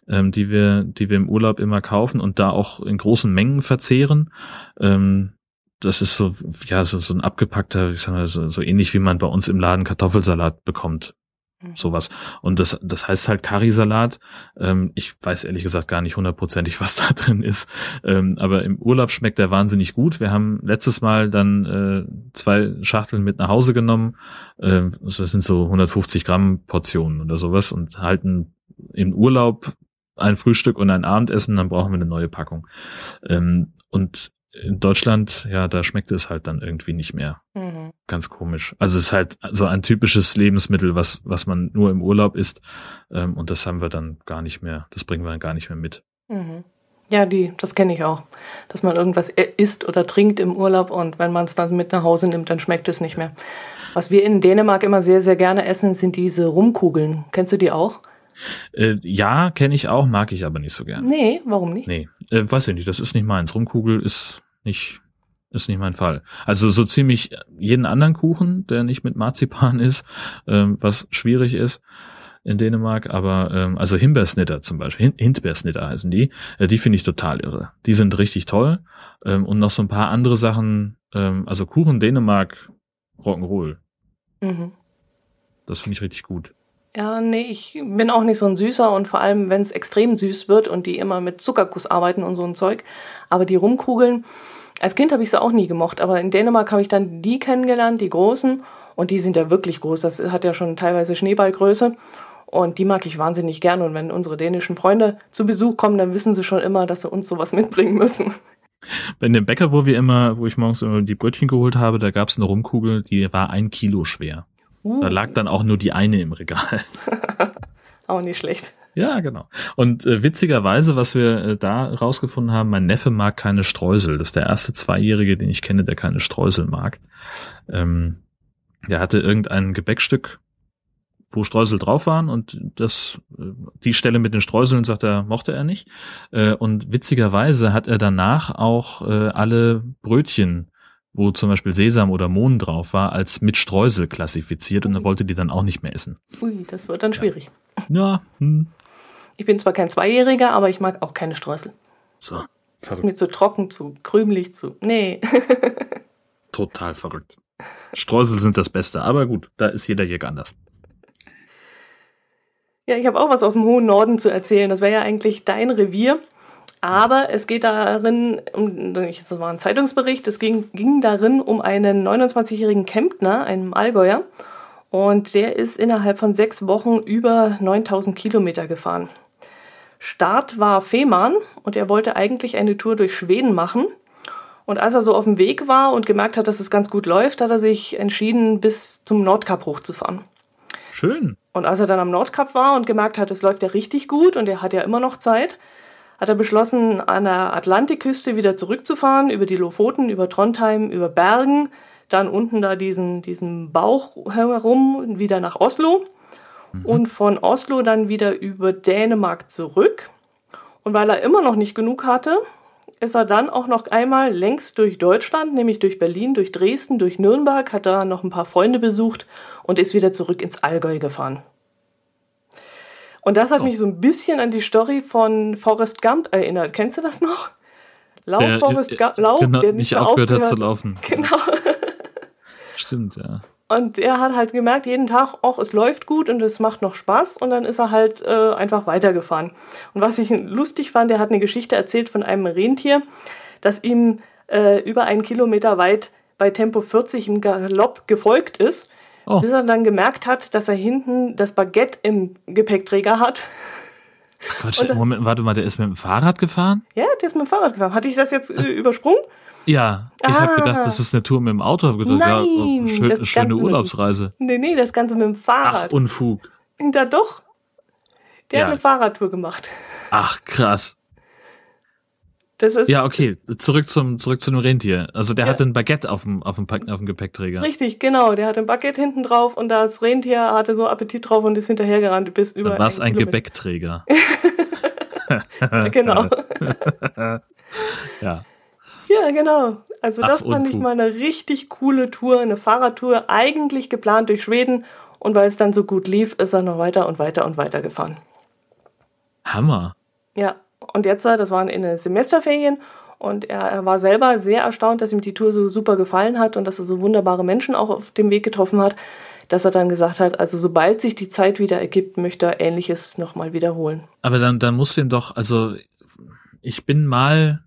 ähm, die wir, die wir im Urlaub immer kaufen und da auch in großen Mengen verzehren. Ähm, das ist so, ja, so, so ein abgepackter, ich sag mal, so, so ähnlich wie man bei uns im Laden Kartoffelsalat bekommt. Mhm. Sowas. Und das, das heißt halt Currysalat. Ähm, ich weiß ehrlich gesagt gar nicht hundertprozentig, was da drin ist. Ähm, aber im Urlaub schmeckt der wahnsinnig gut. Wir haben letztes Mal dann äh, zwei Schachteln mit nach Hause genommen. Ähm, das sind so 150 Gramm Portionen oder sowas und halten im Urlaub ein Frühstück und ein Abendessen, dann brauchen wir eine neue Packung. Ähm, und in Deutschland, ja, da schmeckt es halt dann irgendwie nicht mehr. Mhm. Ganz komisch. Also es ist halt so ein typisches Lebensmittel, was, was man nur im Urlaub isst. Ähm, und das haben wir dann gar nicht mehr, das bringen wir dann gar nicht mehr mit. Mhm. Ja, die, das kenne ich auch. Dass man irgendwas isst oder trinkt im Urlaub und wenn man es dann mit nach Hause nimmt, dann schmeckt es nicht mehr. Was wir in Dänemark immer sehr, sehr gerne essen, sind diese Rumkugeln. Kennst du die auch? Äh, ja, kenne ich auch, mag ich aber nicht so gern. Nee, warum nicht? Nee, äh, weiß ich nicht, das ist nicht meins. Rumkugel ist nicht, ist nicht mein Fall. Also so ziemlich jeden anderen Kuchen, der nicht mit Marzipan ist, ähm, was schwierig ist in Dänemark, aber ähm, also Himbeersnitter zum Beispiel, Hindbeersnitter heißen die, äh, die finde ich total irre. Die sind richtig toll ähm, und noch so ein paar andere Sachen, ähm, also Kuchen Dänemark, Rock'n'Roll. Mhm. Das finde ich richtig gut. Ja, nee, ich bin auch nicht so ein Süßer und vor allem, wenn es extrem süß wird und die immer mit Zuckerguss arbeiten und so ein Zeug. Aber die Rumkugeln, als Kind habe ich sie auch nie gemocht, aber in Dänemark habe ich dann die kennengelernt, die großen. Und die sind ja wirklich groß. Das hat ja schon teilweise Schneeballgröße. Und die mag ich wahnsinnig gern. Und wenn unsere dänischen Freunde zu Besuch kommen, dann wissen sie schon immer, dass sie uns sowas mitbringen müssen. Bei dem Bäcker, wo wir immer, wo ich morgens immer die Brötchen geholt habe, da gab es eine Rumkugel, die war ein Kilo schwer. Uh. Da lag dann auch nur die eine im Regal. auch nicht schlecht. Ja, genau. Und äh, witzigerweise, was wir äh, da rausgefunden haben, mein Neffe mag keine Streusel. Das ist der erste Zweijährige, den ich kenne, der keine Streusel mag. Ähm, der hatte irgendein Gebäckstück, wo Streusel drauf waren und das, äh, die Stelle mit den Streuseln, sagt er, mochte er nicht. Äh, und witzigerweise hat er danach auch äh, alle Brötchen wo zum Beispiel Sesam oder Mohn drauf war, als mit Streusel klassifiziert und er wollte die dann auch nicht mehr essen. Ui, das wird dann schwierig. Ja. Hm. Ich bin zwar kein Zweijähriger, aber ich mag auch keine Streusel. So. Verrückt. Ist mir zu trocken, zu krümelig, zu. Nee. Total verrückt. Streusel sind das Beste, aber gut, da ist jeder Jäger anders. Ja, ich habe auch was aus dem hohen Norden zu erzählen. Das wäre ja eigentlich dein Revier. Aber es geht darin, um, das war ein Zeitungsbericht, es ging, ging darin um einen 29-jährigen Kemptner, einen Allgäuer. Und der ist innerhalb von sechs Wochen über 9000 Kilometer gefahren. Start war Fehmarn und er wollte eigentlich eine Tour durch Schweden machen. Und als er so auf dem Weg war und gemerkt hat, dass es ganz gut läuft, hat er sich entschieden, bis zum Nordkap hochzufahren. Schön. Und als er dann am Nordkap war und gemerkt hat, es läuft ja richtig gut und er hat ja immer noch Zeit, hat er beschlossen, an der Atlantikküste wieder zurückzufahren, über die Lofoten, über Trondheim, über Bergen, dann unten da diesen, diesen Bauch herum, wieder nach Oslo mhm. und von Oslo dann wieder über Dänemark zurück. Und weil er immer noch nicht genug hatte, ist er dann auch noch einmal längst durch Deutschland, nämlich durch Berlin, durch Dresden, durch Nürnberg, hat er noch ein paar Freunde besucht und ist wieder zurück ins Allgäu gefahren. Und das hat oh. mich so ein bisschen an die Story von Forrest Gump erinnert. Kennst du das noch? Lauf, der, Forrest äh, Gump, Lauf, genau, der nicht, nicht aufgehört hat zu laufen. Genau. Stimmt, ja. Und er hat halt gemerkt, jeden Tag, ach, es läuft gut und es macht noch Spaß. Und dann ist er halt äh, einfach weitergefahren. Und was ich lustig fand, er hat eine Geschichte erzählt von einem Rentier, das ihm äh, über einen Kilometer weit bei Tempo 40 im Galopp gefolgt ist Oh. Bis er dann gemerkt hat, dass er hinten das Baguette im Gepäckträger hat. Ach Quatsch, Moment, warte mal, der ist mit dem Fahrrad gefahren? Ja, der ist mit dem Fahrrad gefahren. Hatte ich das jetzt also, übersprungen? Ja, ich ah. habe gedacht, das ist eine Tour mit dem Auto. Hab gedacht, Nein, ja, schön, schöne Urlaubsreise. Mit, nee, nee, das Ganze mit dem Fahrrad. Ach, Unfug. Da doch. Der ja. hat eine Fahrradtour gemacht. Ach, krass. Das ist ja, okay. Zurück zum, zurück zu dem Rentier. Also der ja. hatte ein Baguette auf dem, auf dem, auf dem Gepäckträger. Richtig, genau. Der hatte ein Baguette hinten drauf und das Rentier hatte so Appetit drauf und ist hinterhergerannt bis über. Dann war es ein Gebäckträger. genau. ja. Ja, genau. Also das Ach, fand ich mal eine richtig coole Tour, eine Fahrradtour, eigentlich geplant durch Schweden und weil es dann so gut lief, ist er noch weiter und weiter und weiter gefahren. Hammer. Ja, und jetzt, das waren in den Semesterferien Und er, er, war selber sehr erstaunt, dass ihm die Tour so super gefallen hat und dass er so wunderbare Menschen auch auf dem Weg getroffen hat, dass er dann gesagt hat, also sobald sich die Zeit wieder ergibt, möchte er Ähnliches nochmal wiederholen. Aber dann, dann muss ihm doch, also ich bin mal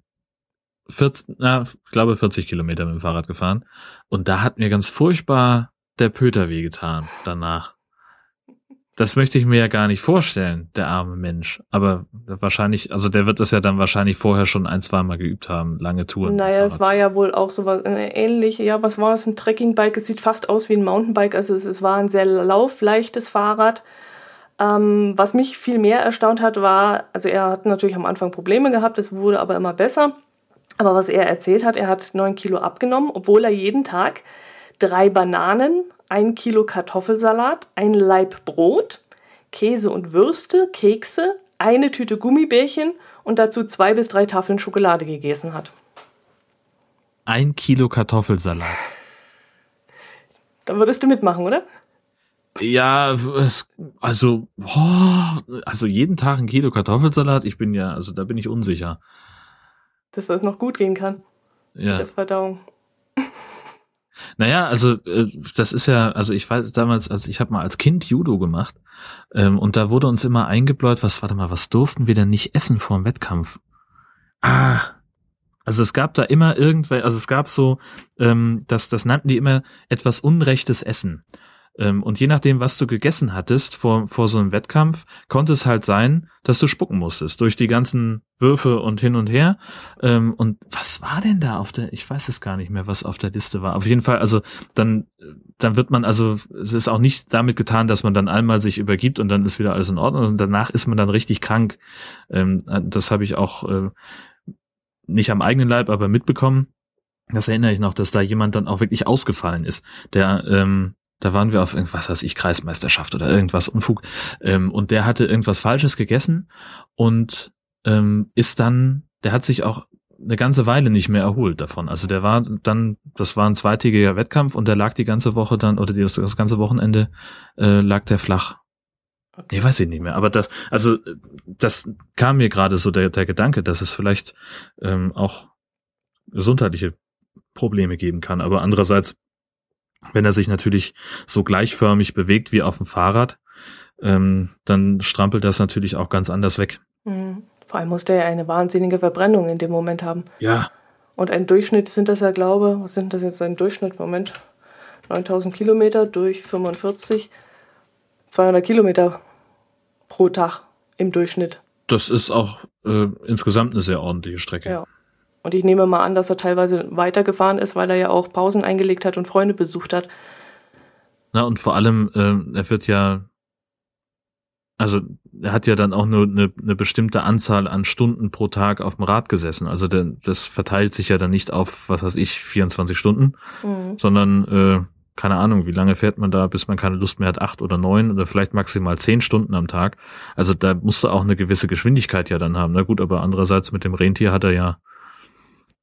40, na, ich glaube 40 Kilometer mit dem Fahrrad gefahren und da hat mir ganz furchtbar der Pöter wehgetan danach. Das möchte ich mir ja gar nicht vorstellen, der arme Mensch. Aber wahrscheinlich, also der wird das ja dann wahrscheinlich vorher schon ein, zwei Mal geübt haben, lange Touren. Naja, es war ja wohl auch so was äh, ähnlich. Ja, was war es? Ein Trekkingbike. Es sieht fast aus wie ein Mountainbike. Also es, es war ein sehr laufleichtes Fahrrad. Ähm, was mich viel mehr erstaunt hat, war, also er hat natürlich am Anfang Probleme gehabt, es wurde aber immer besser. Aber was er erzählt hat, er hat neun Kilo abgenommen, obwohl er jeden Tag drei Bananen, ein Kilo Kartoffelsalat, ein Laib Brot, Käse und Würste, Kekse, eine Tüte Gummibärchen und dazu zwei bis drei Tafeln Schokolade gegessen hat. Ein Kilo Kartoffelsalat. Da würdest du mitmachen, oder? Ja, es, also, oh, also jeden Tag ein Kilo Kartoffelsalat, ich bin ja, also da bin ich unsicher. Dass das noch gut gehen kann. Ja. Mit der Verdauung. Naja, also äh, das ist ja, also ich weiß damals, also ich habe mal als Kind Judo gemacht ähm, und da wurde uns immer eingebläut, was, warte mal, was durften wir denn nicht essen vor dem Wettkampf? Ah, also es gab da immer irgendwelche, also es gab so, ähm, das, das nannten die immer etwas unrechtes Essen. Ähm, und je nachdem, was du gegessen hattest vor, vor so einem Wettkampf, konnte es halt sein, dass du spucken musstest durch die ganzen Würfe und hin und her. Ähm, und was war denn da auf der, ich weiß es gar nicht mehr, was auf der Liste war. Auf jeden Fall, also dann, dann wird man, also es ist auch nicht damit getan, dass man dann einmal sich übergibt und dann ist wieder alles in Ordnung und danach ist man dann richtig krank. Ähm, das habe ich auch äh, nicht am eigenen Leib, aber mitbekommen. Das erinnere ich noch, dass da jemand dann auch wirklich ausgefallen ist, der ähm, da waren wir auf irgendwas, was ich, Kreismeisterschaft oder irgendwas Unfug. Ähm, und der hatte irgendwas Falsches gegessen und ähm, ist dann, der hat sich auch eine ganze Weile nicht mehr erholt davon. Also der war dann, das war ein zweitägiger Wettkampf und der lag die ganze Woche dann, oder das, das ganze Wochenende äh, lag der flach. Nee, weiß ich nicht mehr. Aber das, also das kam mir gerade so der, der Gedanke, dass es vielleicht ähm, auch gesundheitliche Probleme geben kann. Aber andererseits wenn er sich natürlich so gleichförmig bewegt wie auf dem Fahrrad, ähm, dann strampelt das natürlich auch ganz anders weg. Mhm. Vor allem muss der ja eine wahnsinnige Verbrennung in dem Moment haben. Ja. Und ein Durchschnitt sind das ja, glaube was sind das jetzt ein Durchschnitt? Moment. 9000 Kilometer durch 45, 200 Kilometer pro Tag im Durchschnitt. Das ist auch äh, insgesamt eine sehr ordentliche Strecke. Ja. Und ich nehme mal an, dass er teilweise weitergefahren ist, weil er ja auch Pausen eingelegt hat und Freunde besucht hat. Na, und vor allem, äh, er wird ja, also er hat ja dann auch nur eine, eine bestimmte Anzahl an Stunden pro Tag auf dem Rad gesessen. Also der, das verteilt sich ja dann nicht auf, was weiß ich, 24 Stunden, mhm. sondern äh, keine Ahnung, wie lange fährt man da, bis man keine Lust mehr hat, acht oder neun oder vielleicht maximal zehn Stunden am Tag. Also da musste auch eine gewisse Geschwindigkeit ja dann haben. Na gut, aber andererseits mit dem Rentier hat er ja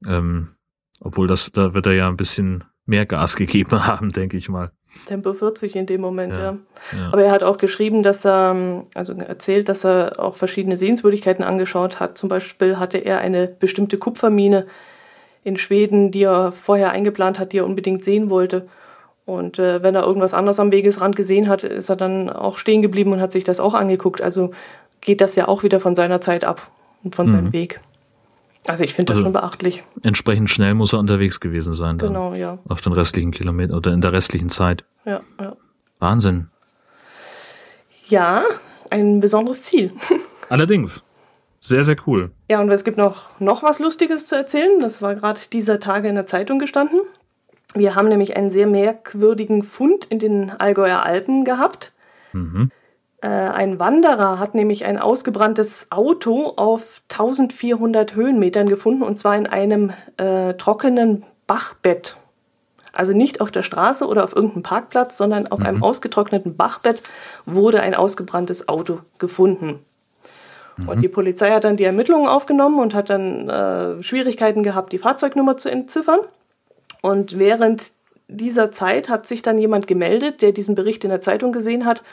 ähm, obwohl das, da wird er ja ein bisschen mehr Gas gegeben haben, denke ich mal. Tempo 40 in dem Moment, ja. ja. ja. Aber er hat auch geschrieben, dass er, also erzählt, dass er auch verschiedene Sehenswürdigkeiten angeschaut hat. Zum Beispiel hatte er eine bestimmte Kupfermine in Schweden, die er vorher eingeplant hat, die er unbedingt sehen wollte. Und äh, wenn er irgendwas anderes am Wegesrand gesehen hat, ist er dann auch stehen geblieben und hat sich das auch angeguckt. Also geht das ja auch wieder von seiner Zeit ab und von mhm. seinem Weg. Also ich finde das also schon beachtlich. Entsprechend schnell muss er unterwegs gewesen sein. Dann genau, ja. Auf den restlichen Kilometern oder in der restlichen Zeit. Ja, ja. Wahnsinn. Ja, ein besonderes Ziel. Allerdings. Sehr, sehr cool. Ja, und es gibt noch, noch was Lustiges zu erzählen. Das war gerade dieser Tage in der Zeitung gestanden. Wir haben nämlich einen sehr merkwürdigen Fund in den Allgäuer Alpen gehabt. Mhm. Äh, ein Wanderer hat nämlich ein ausgebranntes Auto auf 1400 Höhenmetern gefunden und zwar in einem äh, trockenen Bachbett. Also nicht auf der Straße oder auf irgendeinem Parkplatz, sondern auf mhm. einem ausgetrockneten Bachbett wurde ein ausgebranntes Auto gefunden. Mhm. Und die Polizei hat dann die Ermittlungen aufgenommen und hat dann äh, Schwierigkeiten gehabt, die Fahrzeugnummer zu entziffern. Und während dieser Zeit hat sich dann jemand gemeldet, der diesen Bericht in der Zeitung gesehen hat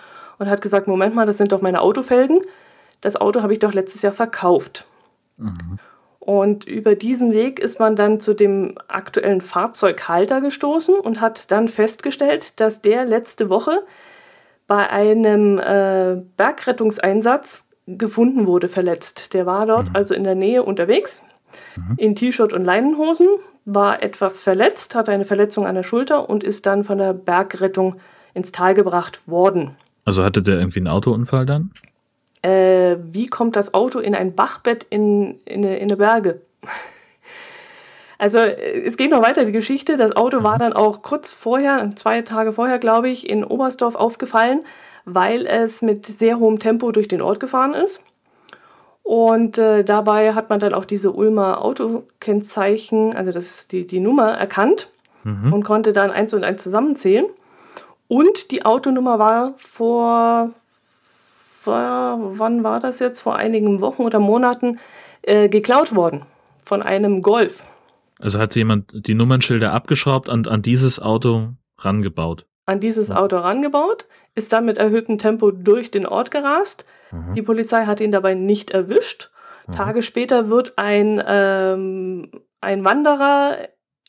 und hat gesagt, Moment mal, das sind doch meine Autofelgen. Das Auto habe ich doch letztes Jahr verkauft. Mhm. Und über diesen Weg ist man dann zu dem aktuellen Fahrzeughalter gestoßen und hat dann festgestellt, dass der letzte Woche bei einem äh, Bergrettungseinsatz gefunden wurde, verletzt. Der war dort mhm. also in der Nähe unterwegs, mhm. in T-Shirt und Leinenhosen, war etwas verletzt, hatte eine Verletzung an der Schulter und ist dann von der Bergrettung ins Tal gebracht worden. Also hatte der irgendwie einen Autounfall dann? Äh, wie kommt das Auto in ein Bachbett in, in, in eine Berge? Also es geht noch weiter, die Geschichte. Das Auto war mhm. dann auch kurz vorher, zwei Tage vorher, glaube ich, in Oberstdorf aufgefallen, weil es mit sehr hohem Tempo durch den Ort gefahren ist. Und äh, dabei hat man dann auch diese Ulmer Autokennzeichen, also das die, die Nummer erkannt mhm. und konnte dann eins und eins zusammenzählen. Und die Autonummer war vor, vor wann war das jetzt? Vor einigen Wochen oder Monaten äh, geklaut worden von einem Golf. Also hat jemand die Nummernschilder abgeschraubt und an dieses Auto rangebaut? An dieses Auto rangebaut, ist dann mit erhöhtem Tempo durch den Ort gerast. Mhm. Die Polizei hat ihn dabei nicht erwischt. Mhm. Tage später wird ein, ähm, ein Wanderer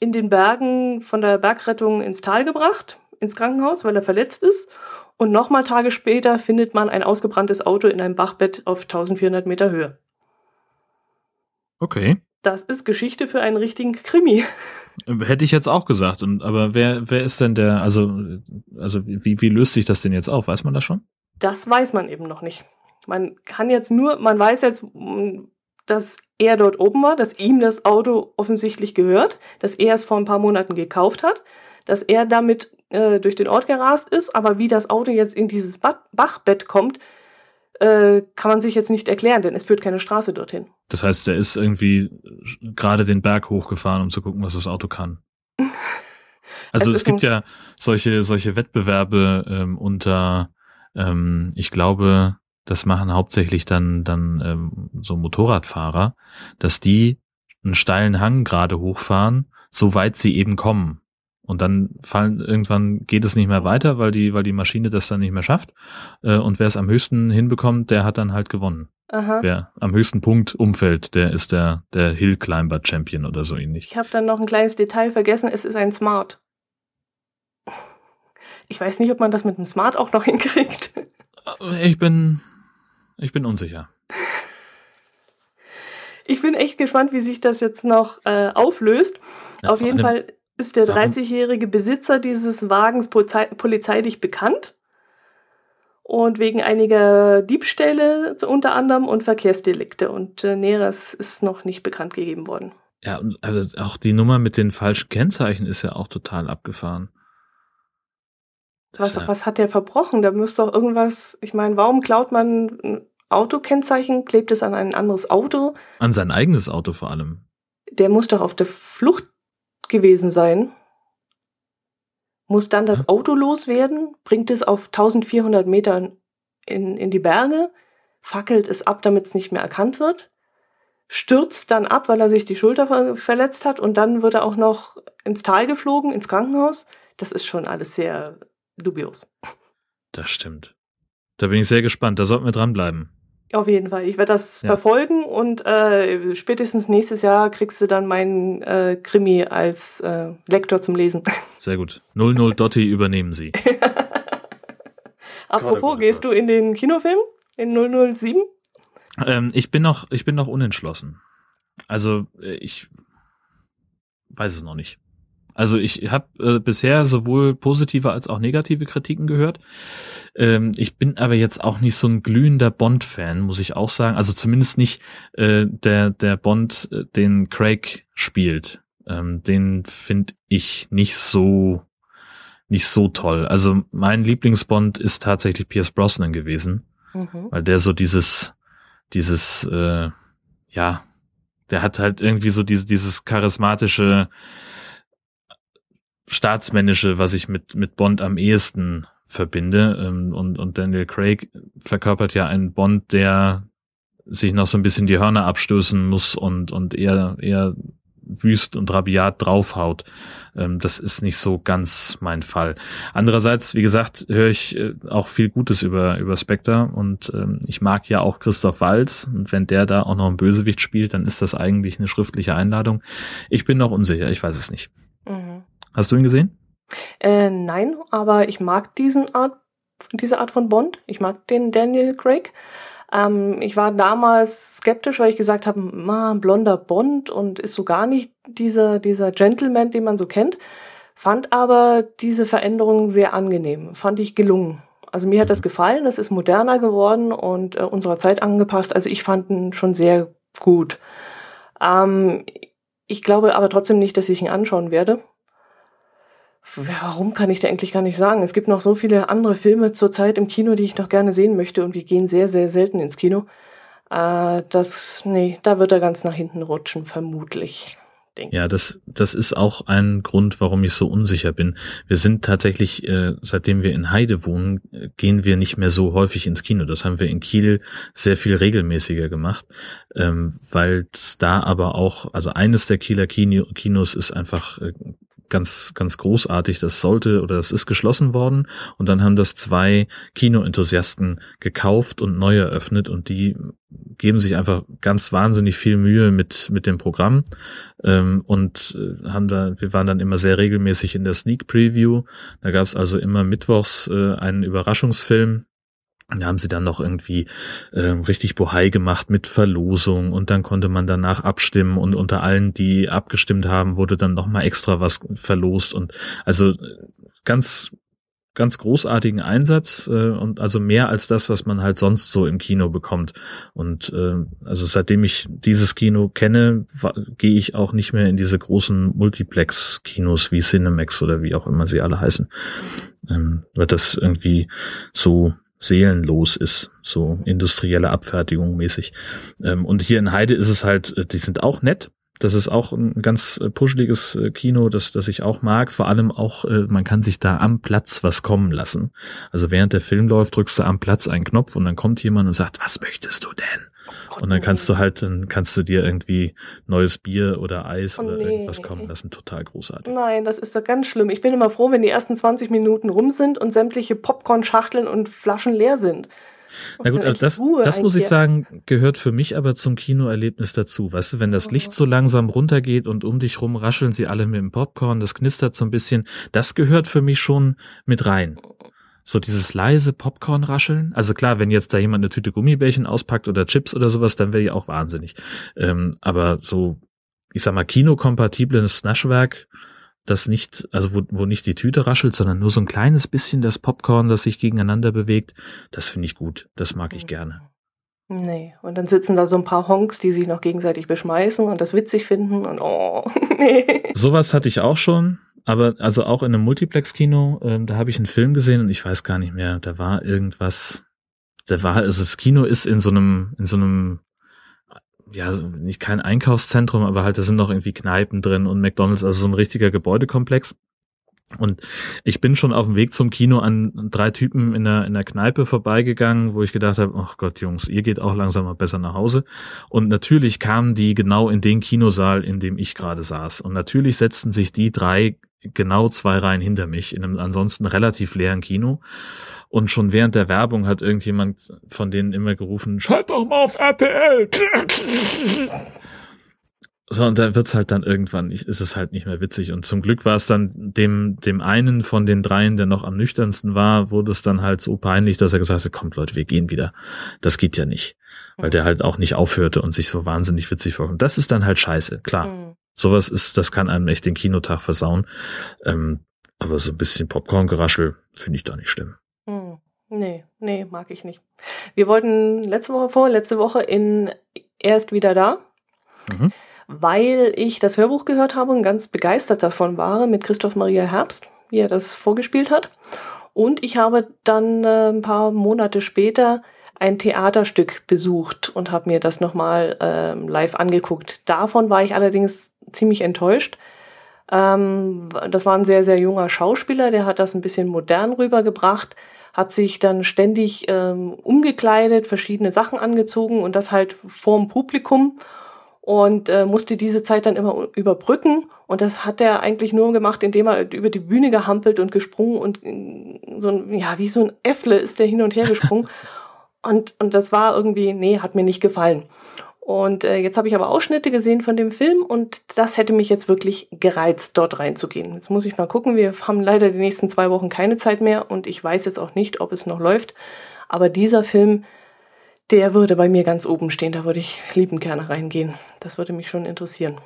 in den Bergen von der Bergrettung ins Tal gebracht, ins Krankenhaus, weil er verletzt ist. Und nochmal Tage später findet man ein ausgebranntes Auto in einem Bachbett auf 1400 Meter Höhe. Okay. Das ist Geschichte für einen richtigen Krimi. Hätte ich jetzt auch gesagt. Und aber wer wer ist denn der? Also also wie wie löst sich das denn jetzt auf? Weiß man das schon? Das weiß man eben noch nicht. Man kann jetzt nur, man weiß jetzt, dass er dort oben war, dass ihm das Auto offensichtlich gehört, dass er es vor ein paar Monaten gekauft hat, dass er damit äh, durch den Ort gerast ist, aber wie das Auto jetzt in dieses Bachbett kommt, äh, kann man sich jetzt nicht erklären, denn es führt keine Straße dorthin. Das heißt, er ist irgendwie gerade den Berg hochgefahren, um zu gucken, was das Auto kann. Also es, es gibt ja solche solche Wettbewerbe ähm, unter, ähm, ich glaube, das machen hauptsächlich dann dann ähm, so Motorradfahrer, dass die einen steilen Hang gerade hochfahren, soweit sie eben kommen. Und dann fallen irgendwann geht es nicht mehr weiter, weil die, weil die Maschine das dann nicht mehr schafft. Äh, und wer es am höchsten hinbekommt, der hat dann halt gewonnen. Aha. Wer am höchsten Punkt umfällt, der ist der, der Hill Climber Champion oder so ähnlich. Ich habe dann noch ein kleines Detail vergessen, es ist ein Smart. Ich weiß nicht, ob man das mit einem Smart auch noch hinkriegt. Ich bin, ich bin unsicher. Ich bin echt gespannt, wie sich das jetzt noch äh, auflöst. Ja, Auf jeden Fall ist der 30-jährige Besitzer dieses Wagens polizei polizeilich bekannt und wegen einiger Diebstähle unter anderem und Verkehrsdelikte und äh, Näheres ist noch nicht bekannt gegeben worden. Ja, und also auch die Nummer mit den falschen Kennzeichen ist ja auch total abgefahren. Was, was hat der verbrochen? Da müsste doch irgendwas, ich meine, warum klaut man ein Autokennzeichen, klebt es an ein anderes Auto? An sein eigenes Auto vor allem. Der muss doch auf der Flucht gewesen sein. Muss dann das Auto loswerden, bringt es auf 1400 Meter in, in die Berge, fackelt es ab, damit es nicht mehr erkannt wird, stürzt dann ab, weil er sich die Schulter ver verletzt hat und dann wird er auch noch ins Tal geflogen, ins Krankenhaus. Das ist schon alles sehr dubios. Das stimmt. Da bin ich sehr gespannt. Da sollten wir dranbleiben. Auf jeden Fall. Ich werde das ja. verfolgen und äh, spätestens nächstes Jahr kriegst du dann meinen äh, Krimi als äh, Lektor zum Lesen. Sehr gut. 00 Dotti übernehmen Sie. Apropos, gehst du in den Kinofilm? In 007? Ähm, ich bin noch, ich bin noch unentschlossen. Also äh, ich weiß es noch nicht. Also ich habe äh, bisher sowohl positive als auch negative Kritiken gehört. Ähm, ich bin aber jetzt auch nicht so ein glühender Bond-Fan, muss ich auch sagen. Also zumindest nicht äh, der der Bond, äh, den Craig spielt. Ähm, den finde ich nicht so nicht so toll. Also mein Lieblingsbond ist tatsächlich Pierce Brosnan gewesen, mhm. weil der so dieses dieses äh, ja, der hat halt irgendwie so diese, dieses charismatische Staatsmännische, was ich mit, mit Bond am ehesten verbinde. Ähm, und, und Daniel Craig verkörpert ja einen Bond, der sich noch so ein bisschen die Hörner abstößen muss und, und eher, eher wüst und rabiat draufhaut. Ähm, das ist nicht so ganz mein Fall. Andererseits, wie gesagt, höre ich äh, auch viel Gutes über, über Spectre und ähm, ich mag ja auch Christoph Walz und wenn der da auch noch ein Bösewicht spielt, dann ist das eigentlich eine schriftliche Einladung. Ich bin noch unsicher, ich weiß es nicht. Mhm. Hast du ihn gesehen? Äh, nein, aber ich mag diesen Art, diese Art von Bond. Ich mag den Daniel Craig. Ähm, ich war damals skeptisch, weil ich gesagt habe, ma, blonder Bond und ist so gar nicht dieser, dieser Gentleman, den man so kennt. Fand aber diese Veränderung sehr angenehm, fand ich gelungen. Also mir hat das gefallen, es ist moderner geworden und äh, unserer Zeit angepasst. Also ich fand ihn schon sehr gut. Ähm, ich glaube aber trotzdem nicht, dass ich ihn anschauen werde. Warum kann ich dir eigentlich gar nicht sagen? Es gibt noch so viele andere Filme zurzeit im Kino, die ich noch gerne sehen möchte und wir gehen sehr, sehr selten ins Kino. Äh, das, nee, da wird er ganz nach hinten rutschen, vermutlich. Ja, das, das ist auch ein Grund, warum ich so unsicher bin. Wir sind tatsächlich, äh, seitdem wir in Heide wohnen, gehen wir nicht mehr so häufig ins Kino. Das haben wir in Kiel sehr viel regelmäßiger gemacht, ähm, weil es da aber auch, also eines der Kieler Kino, Kinos ist einfach äh, ganz, ganz großartig. Das sollte oder das ist geschlossen worden und dann haben das zwei Kinoenthusiasten gekauft und neu eröffnet und die geben sich einfach ganz wahnsinnig viel Mühe mit, mit dem Programm ähm, und äh, haben da, wir waren dann immer sehr regelmäßig in der Sneak Preview. Da gab es also immer mittwochs äh, einen Überraschungsfilm, da haben sie dann noch irgendwie äh, richtig Bohai gemacht mit Verlosung und dann konnte man danach abstimmen und unter allen, die abgestimmt haben, wurde dann noch mal extra was verlost und also ganz ganz großartigen Einsatz äh, und also mehr als das, was man halt sonst so im Kino bekommt. Und äh, also seitdem ich dieses Kino kenne, gehe ich auch nicht mehr in diese großen Multiplex-Kinos wie Cinemax oder wie auch immer sie alle heißen, ähm, weil das irgendwie so seelenlos ist, so industrielle Abfertigung mäßig. Ähm, und hier in Heide ist es halt, äh, die sind auch nett. Das ist auch ein ganz äh, puscheliges äh, Kino, das, das ich auch mag. Vor allem auch, man kann sich da am Platz was kommen lassen. Also während der Film läuft, drückst du am Platz einen Knopf und dann kommt jemand und sagt, was möchtest du denn? Und dann kannst du halt, dann kannst du dir irgendwie neues Bier oder Eis oh, oder nee. irgendwas kommen lassen. Total großartig. Nein, das ist doch ganz schlimm. Ich bin immer froh, wenn die ersten 20 Minuten rum sind und sämtliche Popcorn-Schachteln und Flaschen leer sind. Na gut, also das, das muss ich sagen, gehört für mich aber zum Kinoerlebnis dazu. Weißt du, wenn das Licht so langsam runtergeht und um dich rum rascheln sie alle mit dem Popcorn, das knistert so ein bisschen, das gehört für mich schon mit rein so dieses leise Popcorn-Rascheln. Also klar, wenn jetzt da jemand eine Tüte Gummibärchen auspackt oder Chips oder sowas, dann wäre ich auch wahnsinnig. Ähm, aber so, ich sag mal, kinokompatibles Naschwerk, das nicht, also wo, wo nicht die Tüte raschelt, sondern nur so ein kleines bisschen das Popcorn, das sich gegeneinander bewegt, das finde ich gut. Das mag ich gerne. Nee, und dann sitzen da so ein paar Honks, die sich noch gegenseitig beschmeißen und das witzig finden und oh, nee. Sowas hatte ich auch schon aber also auch in einem Multiplex-Kino, äh, da habe ich einen Film gesehen und ich weiß gar nicht mehr, da war irgendwas, da war, also das Kino ist in so einem, in so einem, ja, nicht kein Einkaufszentrum, aber halt, da sind noch irgendwie Kneipen drin und McDonalds, also so ein richtiger Gebäudekomplex. Und ich bin schon auf dem Weg zum Kino an drei Typen in der, in der Kneipe vorbeigegangen, wo ich gedacht habe, ach Gott, Jungs, ihr geht auch langsam mal besser nach Hause. Und natürlich kamen die genau in den Kinosaal, in dem ich gerade saß. Und natürlich setzten sich die drei genau zwei Reihen hinter mich in einem ansonsten relativ leeren Kino. Und schon während der Werbung hat irgendjemand von denen immer gerufen, schalt doch mal auf RTL. So, und da wird's halt dann irgendwann, ist es halt nicht mehr witzig. Und zum Glück war es dann dem, dem einen von den dreien, der noch am nüchternsten war, wurde es dann halt so peinlich, dass er gesagt hat, kommt Leute, wir gehen wieder. Das geht ja nicht. Weil der halt auch nicht aufhörte und sich so wahnsinnig witzig vorkommt. Das ist dann halt scheiße, klar. Sowas ist, das kann einem echt den Kinotag versauen. Ähm, aber so ein bisschen Popcorn-Geraschel finde ich da nicht schlimm. Hm. Nee, nee, mag ich nicht. Wir wollten letzte Woche vor, letzte Woche in Erst wieder da, mhm. weil ich das Hörbuch gehört habe und ganz begeistert davon war mit Christoph Maria Herbst, wie er das vorgespielt hat. Und ich habe dann äh, ein paar Monate später ein Theaterstück besucht und habe mir das nochmal ähm, live angeguckt. Davon war ich allerdings ziemlich enttäuscht. Ähm, das war ein sehr, sehr junger Schauspieler, der hat das ein bisschen modern rübergebracht, hat sich dann ständig ähm, umgekleidet, verschiedene Sachen angezogen und das halt vorm Publikum. und äh, musste diese Zeit dann immer überbrücken. Und das hat er eigentlich nur gemacht, indem er über die Bühne gehampelt und gesprungen und äh, so ein, ja, wie so ein Äffle ist der hin und her gesprungen. und, und das war irgendwie, nee, hat mir nicht gefallen. Und äh, jetzt habe ich aber Ausschnitte gesehen von dem Film und das hätte mich jetzt wirklich gereizt, dort reinzugehen. Jetzt muss ich mal gucken. Wir haben leider die nächsten zwei Wochen keine Zeit mehr und ich weiß jetzt auch nicht, ob es noch läuft. Aber dieser Film der würde bei mir ganz oben stehen. Da würde ich liebend gerne reingehen. Das würde mich schon interessieren.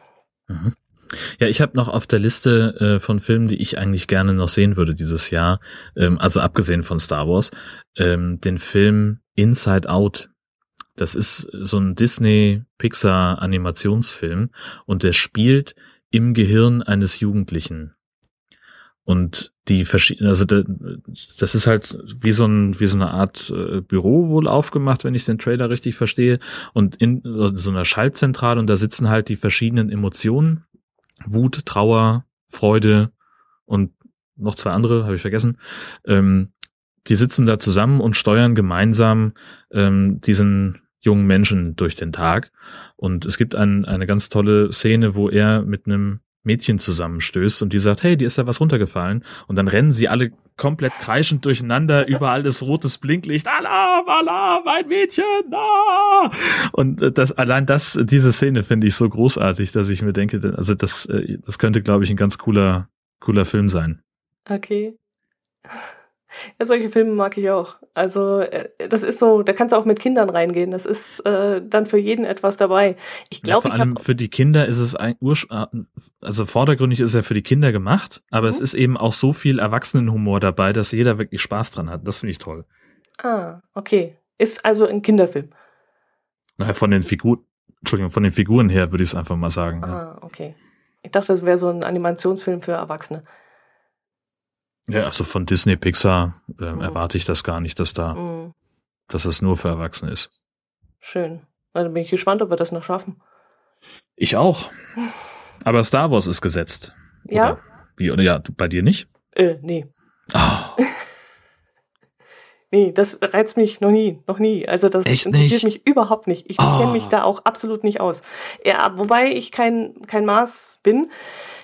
Mhm. Ja, ich habe noch auf der Liste äh, von Filmen, die ich eigentlich gerne noch sehen würde dieses Jahr, ähm, also abgesehen von Star Wars, ähm, den Film Inside Out. Das ist so ein Disney-Pixar-Animationsfilm und der spielt im Gehirn eines Jugendlichen. Und die verschiedenen, also das ist halt wie so ein wie so eine Art äh, Büro wohl aufgemacht, wenn ich den Trailer richtig verstehe, und in so einer Schaltzentrale und da sitzen halt die verschiedenen Emotionen, Wut, Trauer, Freude und noch zwei andere, habe ich vergessen. Ähm, die sitzen da zusammen und steuern gemeinsam ähm, diesen jungen Menschen durch den Tag. Und es gibt ein, eine ganz tolle Szene, wo er mit einem Mädchen zusammenstößt und die sagt, hey, dir ist da was runtergefallen. Und dann rennen sie alle komplett kreischend durcheinander, überall ist rotes Blinklicht, Alarm, Alarm, ein Mädchen, ah! Und äh, das, allein das, diese Szene finde ich so großartig, dass ich mir denke, also das, äh, das könnte, glaube ich, ein ganz cooler, cooler Film sein. Okay. Ja, solche Filme mag ich auch. Also äh, das ist so, da kannst du auch mit Kindern reingehen. Das ist äh, dann für jeden etwas dabei. Ich glaube, ja, vor allem für die Kinder ist es ein Ursch äh, also vordergründig ist er für die Kinder gemacht, aber mhm. es ist eben auch so viel Erwachsenenhumor dabei, dass jeder wirklich Spaß dran hat. Das finde ich toll. Ah, okay. Ist also ein Kinderfilm. Naja, von den Figuren, Entschuldigung, von den Figuren her würde ich es einfach mal sagen. Ah, ja. okay. Ich dachte, das wäre so ein Animationsfilm für Erwachsene. Ja, also von Disney Pixar äh, mhm. erwarte ich das gar nicht, dass da, mhm. dass es nur für Erwachsene ist. Schön. Also bin ich gespannt, ob wir das noch schaffen. Ich auch. Aber Star Wars ist gesetzt. Ja? Oder, wie, oder ja, bei dir nicht? Äh, nee. Oh. nee, das reizt mich noch nie, noch nie. Also das Echt interessiert nicht? mich überhaupt nicht. Ich oh. kenne mich da auch absolut nicht aus. Ja, wobei ich kein, kein Maß bin,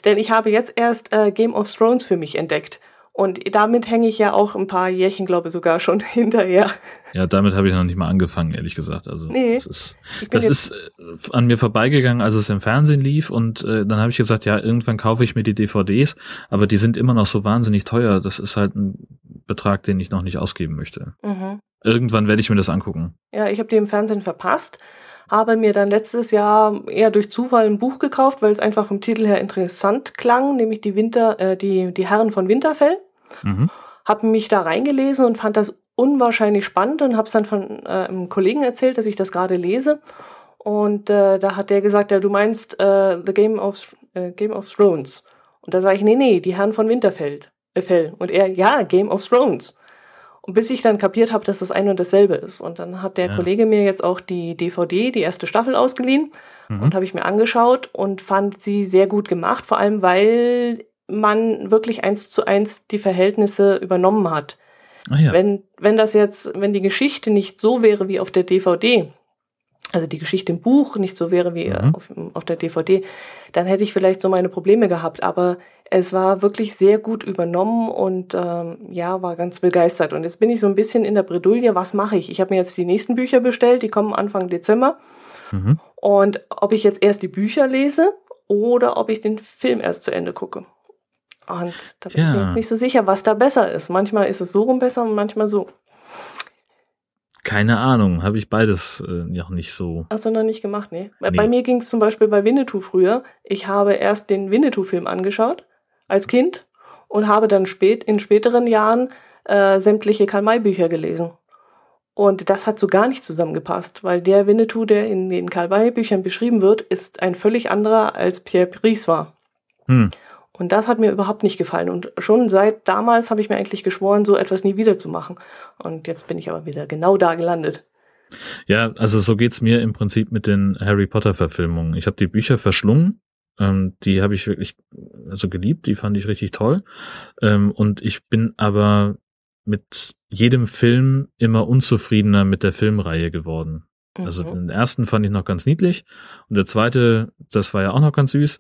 denn ich habe jetzt erst äh, Game of Thrones für mich entdeckt. Und damit hänge ich ja auch ein paar Jährchen, glaube ich, sogar schon hinterher. Ja, damit habe ich noch nicht mal angefangen, ehrlich gesagt. Also nee, das ist, das ist äh, an mir vorbeigegangen, als es im Fernsehen lief. Und äh, dann habe ich gesagt, ja, irgendwann kaufe ich mir die DVDs, aber die sind immer noch so wahnsinnig teuer. Das ist halt ein Betrag, den ich noch nicht ausgeben möchte. Mhm. Irgendwann werde ich mir das angucken. Ja, ich habe die im Fernsehen verpasst habe mir dann letztes Jahr eher durch Zufall ein Buch gekauft, weil es einfach vom Titel her interessant klang, nämlich die Winter, äh, die, die Herren von Winterfell. Mhm. Habe mich da reingelesen und fand das unwahrscheinlich spannend und habe es dann von äh, einem Kollegen erzählt, dass ich das gerade lese. Und äh, da hat der gesagt, ja, du meinst äh, The Game of, äh, Game of Thrones. Und da sage ich, nee, nee, die Herren von Winterfell. Äh, Fell. Und er, ja, Game of Thrones. Und bis ich dann kapiert habe, dass das ein und dasselbe ist. Und dann hat der ja. Kollege mir jetzt auch die DVD, die erste Staffel ausgeliehen mhm. und habe ich mir angeschaut und fand sie sehr gut gemacht, vor allem weil man wirklich eins zu eins die Verhältnisse übernommen hat. Ja. Wenn, wenn das jetzt, wenn die Geschichte nicht so wäre wie auf der DVD, also die Geschichte im Buch nicht so wäre wie mhm. auf, auf der DVD, dann hätte ich vielleicht so meine Probleme gehabt. Aber es war wirklich sehr gut übernommen und ähm, ja, war ganz begeistert. Und jetzt bin ich so ein bisschen in der Bredouille, was mache ich? Ich habe mir jetzt die nächsten Bücher bestellt, die kommen Anfang Dezember. Mhm. Und ob ich jetzt erst die Bücher lese oder ob ich den Film erst zu Ende gucke. Und da bin ja. ich mir jetzt nicht so sicher, was da besser ist. Manchmal ist es so rum besser und manchmal so. Keine Ahnung, habe ich beides äh, noch nicht so. Hast du noch nicht gemacht, nee. nee. Bei mir ging es zum Beispiel bei Winnetou früher. Ich habe erst den Winnetou-Film angeschaut als Kind und habe dann spät in späteren Jahren äh, sämtliche Karl-May-Bücher gelesen. Und das hat so gar nicht zusammengepasst, weil der Winnetou, der in den Karl-May-Büchern beschrieben wird, ist ein völlig anderer als Pierre Brice war. Hm. Und das hat mir überhaupt nicht gefallen. Und schon seit damals habe ich mir eigentlich geschworen, so etwas nie wieder zu machen. Und jetzt bin ich aber wieder genau da gelandet. Ja, also so geht's mir im Prinzip mit den Harry Potter Verfilmungen. Ich habe die Bücher verschlungen ähm, die habe ich wirklich also geliebt, die fand ich richtig toll. Ähm, und ich bin aber mit jedem Film immer unzufriedener mit der Filmreihe geworden. Also mhm. den ersten fand ich noch ganz niedlich und der zweite, das war ja auch noch ganz süß.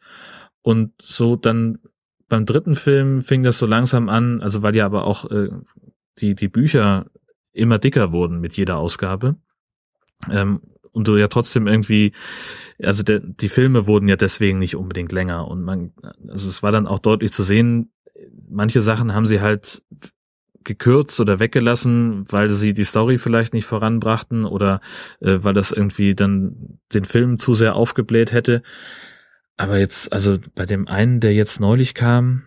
Und so dann beim dritten Film fing das so langsam an, also weil ja aber auch äh, die, die Bücher immer dicker wurden mit jeder Ausgabe. Ähm, und du ja trotzdem irgendwie, also der, die Filme wurden ja deswegen nicht unbedingt länger und man, also es war dann auch deutlich zu sehen, manche Sachen haben sie halt gekürzt oder weggelassen, weil sie die Story vielleicht nicht voranbrachten oder äh, weil das irgendwie dann den Film zu sehr aufgebläht hätte. Aber jetzt, also bei dem einen, der jetzt neulich kam,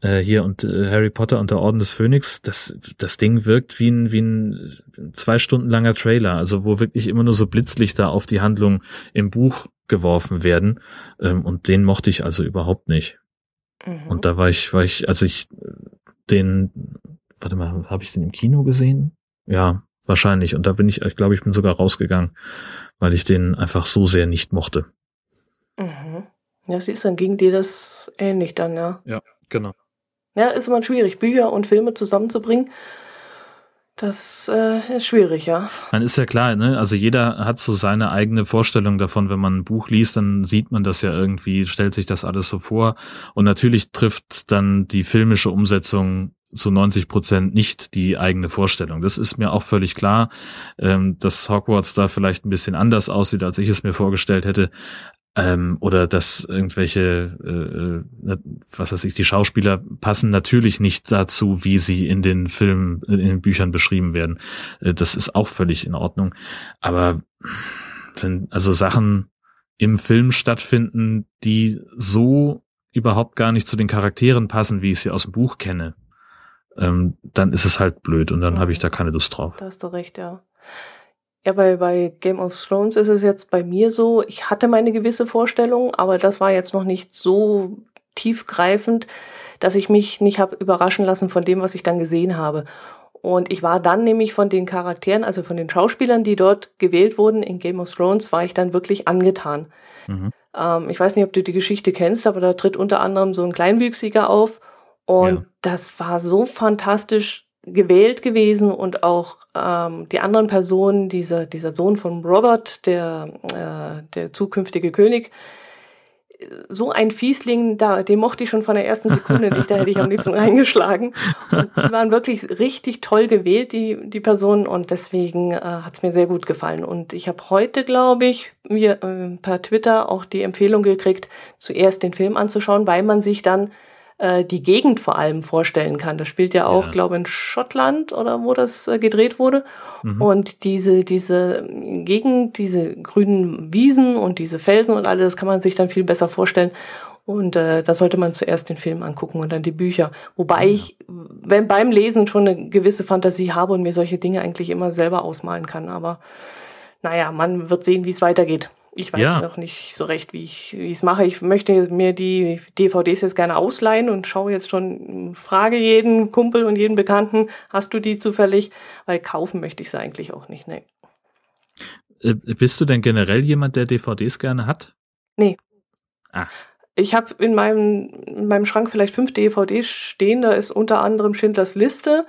äh, hier und äh, Harry Potter und der Orden des Phönix, das, das Ding wirkt wie ein, wie ein zwei Stunden langer Trailer, also wo wirklich immer nur so Blitzlichter auf die Handlung im Buch geworfen werden. Ähm, und den mochte ich also überhaupt nicht. Mhm. Und da war ich, war ich, also ich den, warte mal, habe ich den im Kino gesehen? Ja, wahrscheinlich. Und da bin ich, ich glaube, ich bin sogar rausgegangen, weil ich den einfach so sehr nicht mochte. Mhm. Ja, siehst, dann ging dir das ähnlich dann, ja. Ja, genau. Ja, ist immer schwierig, Bücher und Filme zusammenzubringen. Das äh, ist schwierig, ja. Dann ist ja klar, ne? Also jeder hat so seine eigene Vorstellung davon. Wenn man ein Buch liest, dann sieht man das ja irgendwie, stellt sich das alles so vor. Und natürlich trifft dann die filmische Umsetzung zu 90 Prozent nicht die eigene Vorstellung. Das ist mir auch völlig klar, ähm, dass Hogwarts da vielleicht ein bisschen anders aussieht, als ich es mir vorgestellt hätte. Ähm, oder dass irgendwelche, äh, äh was weiß ich, die Schauspieler passen natürlich nicht dazu, wie sie in den Filmen, in den Büchern beschrieben werden. Äh, das ist auch völlig in Ordnung. Aber wenn also Sachen im Film stattfinden, die so überhaupt gar nicht zu den Charakteren passen, wie ich sie aus dem Buch kenne, ähm, dann ist es halt blöd und dann habe ich da keine Lust drauf. Da hast du recht, ja. Ja, bei, bei Game of Thrones ist es jetzt bei mir so, ich hatte meine gewisse Vorstellung, aber das war jetzt noch nicht so tiefgreifend, dass ich mich nicht habe überraschen lassen von dem, was ich dann gesehen habe. Und ich war dann nämlich von den Charakteren, also von den Schauspielern, die dort gewählt wurden in Game of Thrones, war ich dann wirklich angetan. Mhm. Ähm, ich weiß nicht, ob du die Geschichte kennst, aber da tritt unter anderem so ein Kleinwüchsiger auf. Und ja. das war so fantastisch gewählt gewesen und auch ähm, die anderen Personen, dieser, dieser Sohn von Robert, der, äh, der zukünftige König, so ein Fiesling, da, den mochte ich schon von der ersten Sekunde nicht, da hätte ich am liebsten reingeschlagen. Und die waren wirklich richtig toll gewählt, die, die Personen, und deswegen äh, hat es mir sehr gut gefallen. Und ich habe heute, glaube ich, mir äh, per Twitter auch die Empfehlung gekriegt, zuerst den Film anzuschauen, weil man sich dann äh, die Gegend vor allem vorstellen kann. Das spielt ja auch, ja. glaube in Schottland oder wo das äh, gedreht wurde. Mhm. Und diese, diese Gegend, diese grünen Wiesen und diese Felsen und alles, das kann man sich dann viel besser vorstellen. Und äh, da sollte man zuerst den Film angucken und dann die Bücher. Wobei ja. ich, wenn beim Lesen schon eine gewisse Fantasie habe und mir solche Dinge eigentlich immer selber ausmalen kann. Aber naja, man wird sehen, wie es weitergeht. Ich weiß ja. noch nicht so recht, wie ich es mache. Ich möchte mir die DVDs jetzt gerne ausleihen und schaue jetzt schon, frage jeden Kumpel und jeden Bekannten, hast du die zufällig? Weil kaufen möchte ich sie eigentlich auch nicht, ne. Bist du denn generell jemand, der DVDs gerne hat? Nee. Ah. Ich habe in meinem, in meinem Schrank vielleicht fünf DVDs stehen. Da ist unter anderem Schindlers Liste,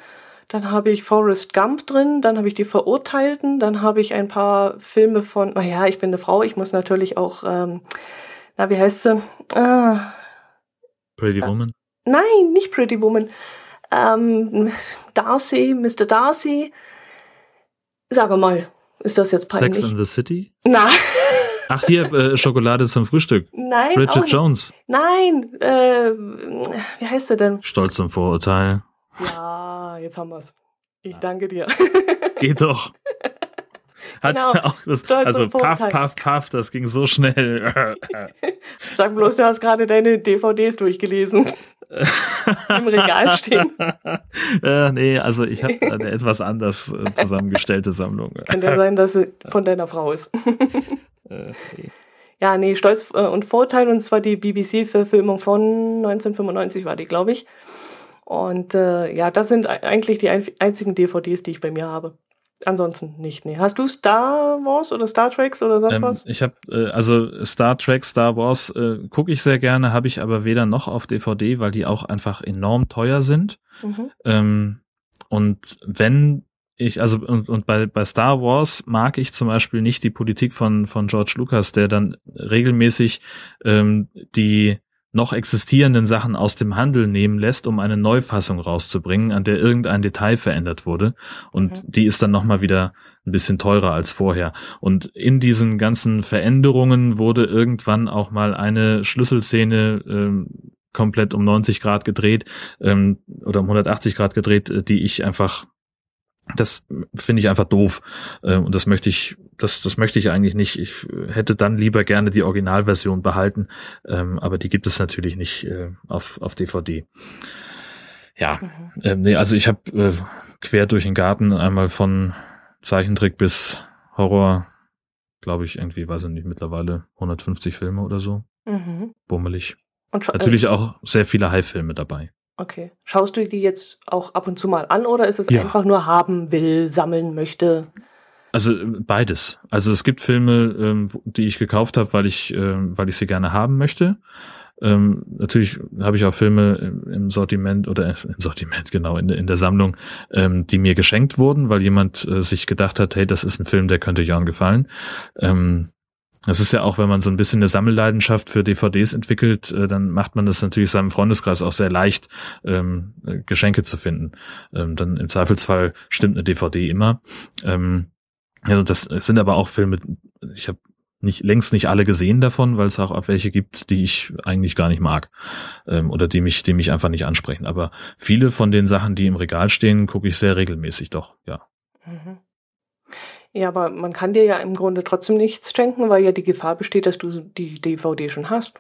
dann habe ich Forrest Gump drin, dann habe ich die Verurteilten, dann habe ich ein paar Filme von, naja, ich bin eine Frau, ich muss natürlich auch, ähm, na, wie heißt sie? Ah, Pretty äh, Woman? Nein, nicht Pretty Woman. Ähm, Darcy, Mr. Darcy. Sag mal, ist das jetzt peinlich? Sex in the City? Nein. Ach, hier, äh, Schokolade zum Frühstück. Nein. Bridget Jones. Nein, äh, wie heißt sie denn? Stolz zum Vorurteil. Ja, jetzt haben wir's. Ich danke dir. Geht doch. Hat genau. auch das, also paff, paff, paff, das ging so schnell. Sag bloß, du hast gerade deine DVDs durchgelesen. Im Regal stehen. Äh, nee, also ich habe eine etwas anders äh, zusammengestellte Sammlung. Kann ja sein, dass sie von deiner Frau ist. äh, nee. Ja, nee, Stolz äh, und Vorteil, und zwar die BBC-Verfilmung von 1995 war die, glaube ich. Und äh, ja, das sind eigentlich die einzigen DVDs, die ich bei mir habe. Ansonsten nicht. Nee. Hast du Star Wars oder Star Treks oder sonst ähm, was? Ich habe äh, also Star Trek, Star Wars äh, gucke ich sehr gerne, habe ich aber weder noch auf DVD, weil die auch einfach enorm teuer sind. Mhm. Ähm, und wenn ich, also und, und bei, bei Star Wars mag ich zum Beispiel nicht die Politik von, von George Lucas, der dann regelmäßig ähm, die noch existierenden Sachen aus dem Handel nehmen lässt, um eine Neufassung rauszubringen, an der irgendein Detail verändert wurde. Und mhm. die ist dann nochmal wieder ein bisschen teurer als vorher. Und in diesen ganzen Veränderungen wurde irgendwann auch mal eine Schlüsselszene ähm, komplett um 90 Grad gedreht ähm, oder um 180 Grad gedreht, äh, die ich einfach das finde ich einfach doof. Äh, und das möchte ich das das möchte ich eigentlich nicht. Ich hätte dann lieber gerne die Originalversion behalten ähm, aber die gibt es natürlich nicht äh, auf auf DVD ja mhm. ähm, nee also ich habe äh, quer durch den Garten einmal von Zeichentrick bis Horror glaube ich irgendwie weiß ich nicht mittlerweile 150 Filme oder so. Mhm. bummelig. Und natürlich auch sehr viele High-Filme dabei Okay. Schaust du die jetzt auch ab und zu mal an oder ist es ja. einfach nur haben will, sammeln möchte? Also äh, beides. Also es gibt Filme, ähm, die ich gekauft habe, weil ich, ähm, weil ich sie gerne haben möchte. Ähm, natürlich habe ich auch Filme im Sortiment oder äh, im Sortiment, genau, in, in der Sammlung, ähm, die mir geschenkt wurden, weil jemand äh, sich gedacht hat, hey, das ist ein Film, der könnte Jan gefallen. Ähm, das ist ja auch, wenn man so ein bisschen eine Sammelleidenschaft für DVDs entwickelt, äh, dann macht man das natürlich seinem Freundeskreis auch sehr leicht, ähm, äh, Geschenke zu finden. Ähm, dann im Zweifelsfall stimmt eine DVD immer. Ähm, ja, das sind aber auch Filme, ich habe nicht längst nicht alle gesehen davon, weil es auch, welche gibt, die ich eigentlich gar nicht mag ähm, oder die mich, die mich einfach nicht ansprechen. Aber viele von den Sachen, die im Regal stehen, gucke ich sehr regelmäßig doch, ja. Mhm. Ja, aber man kann dir ja im Grunde trotzdem nichts schenken, weil ja die Gefahr besteht, dass du die DVD schon hast.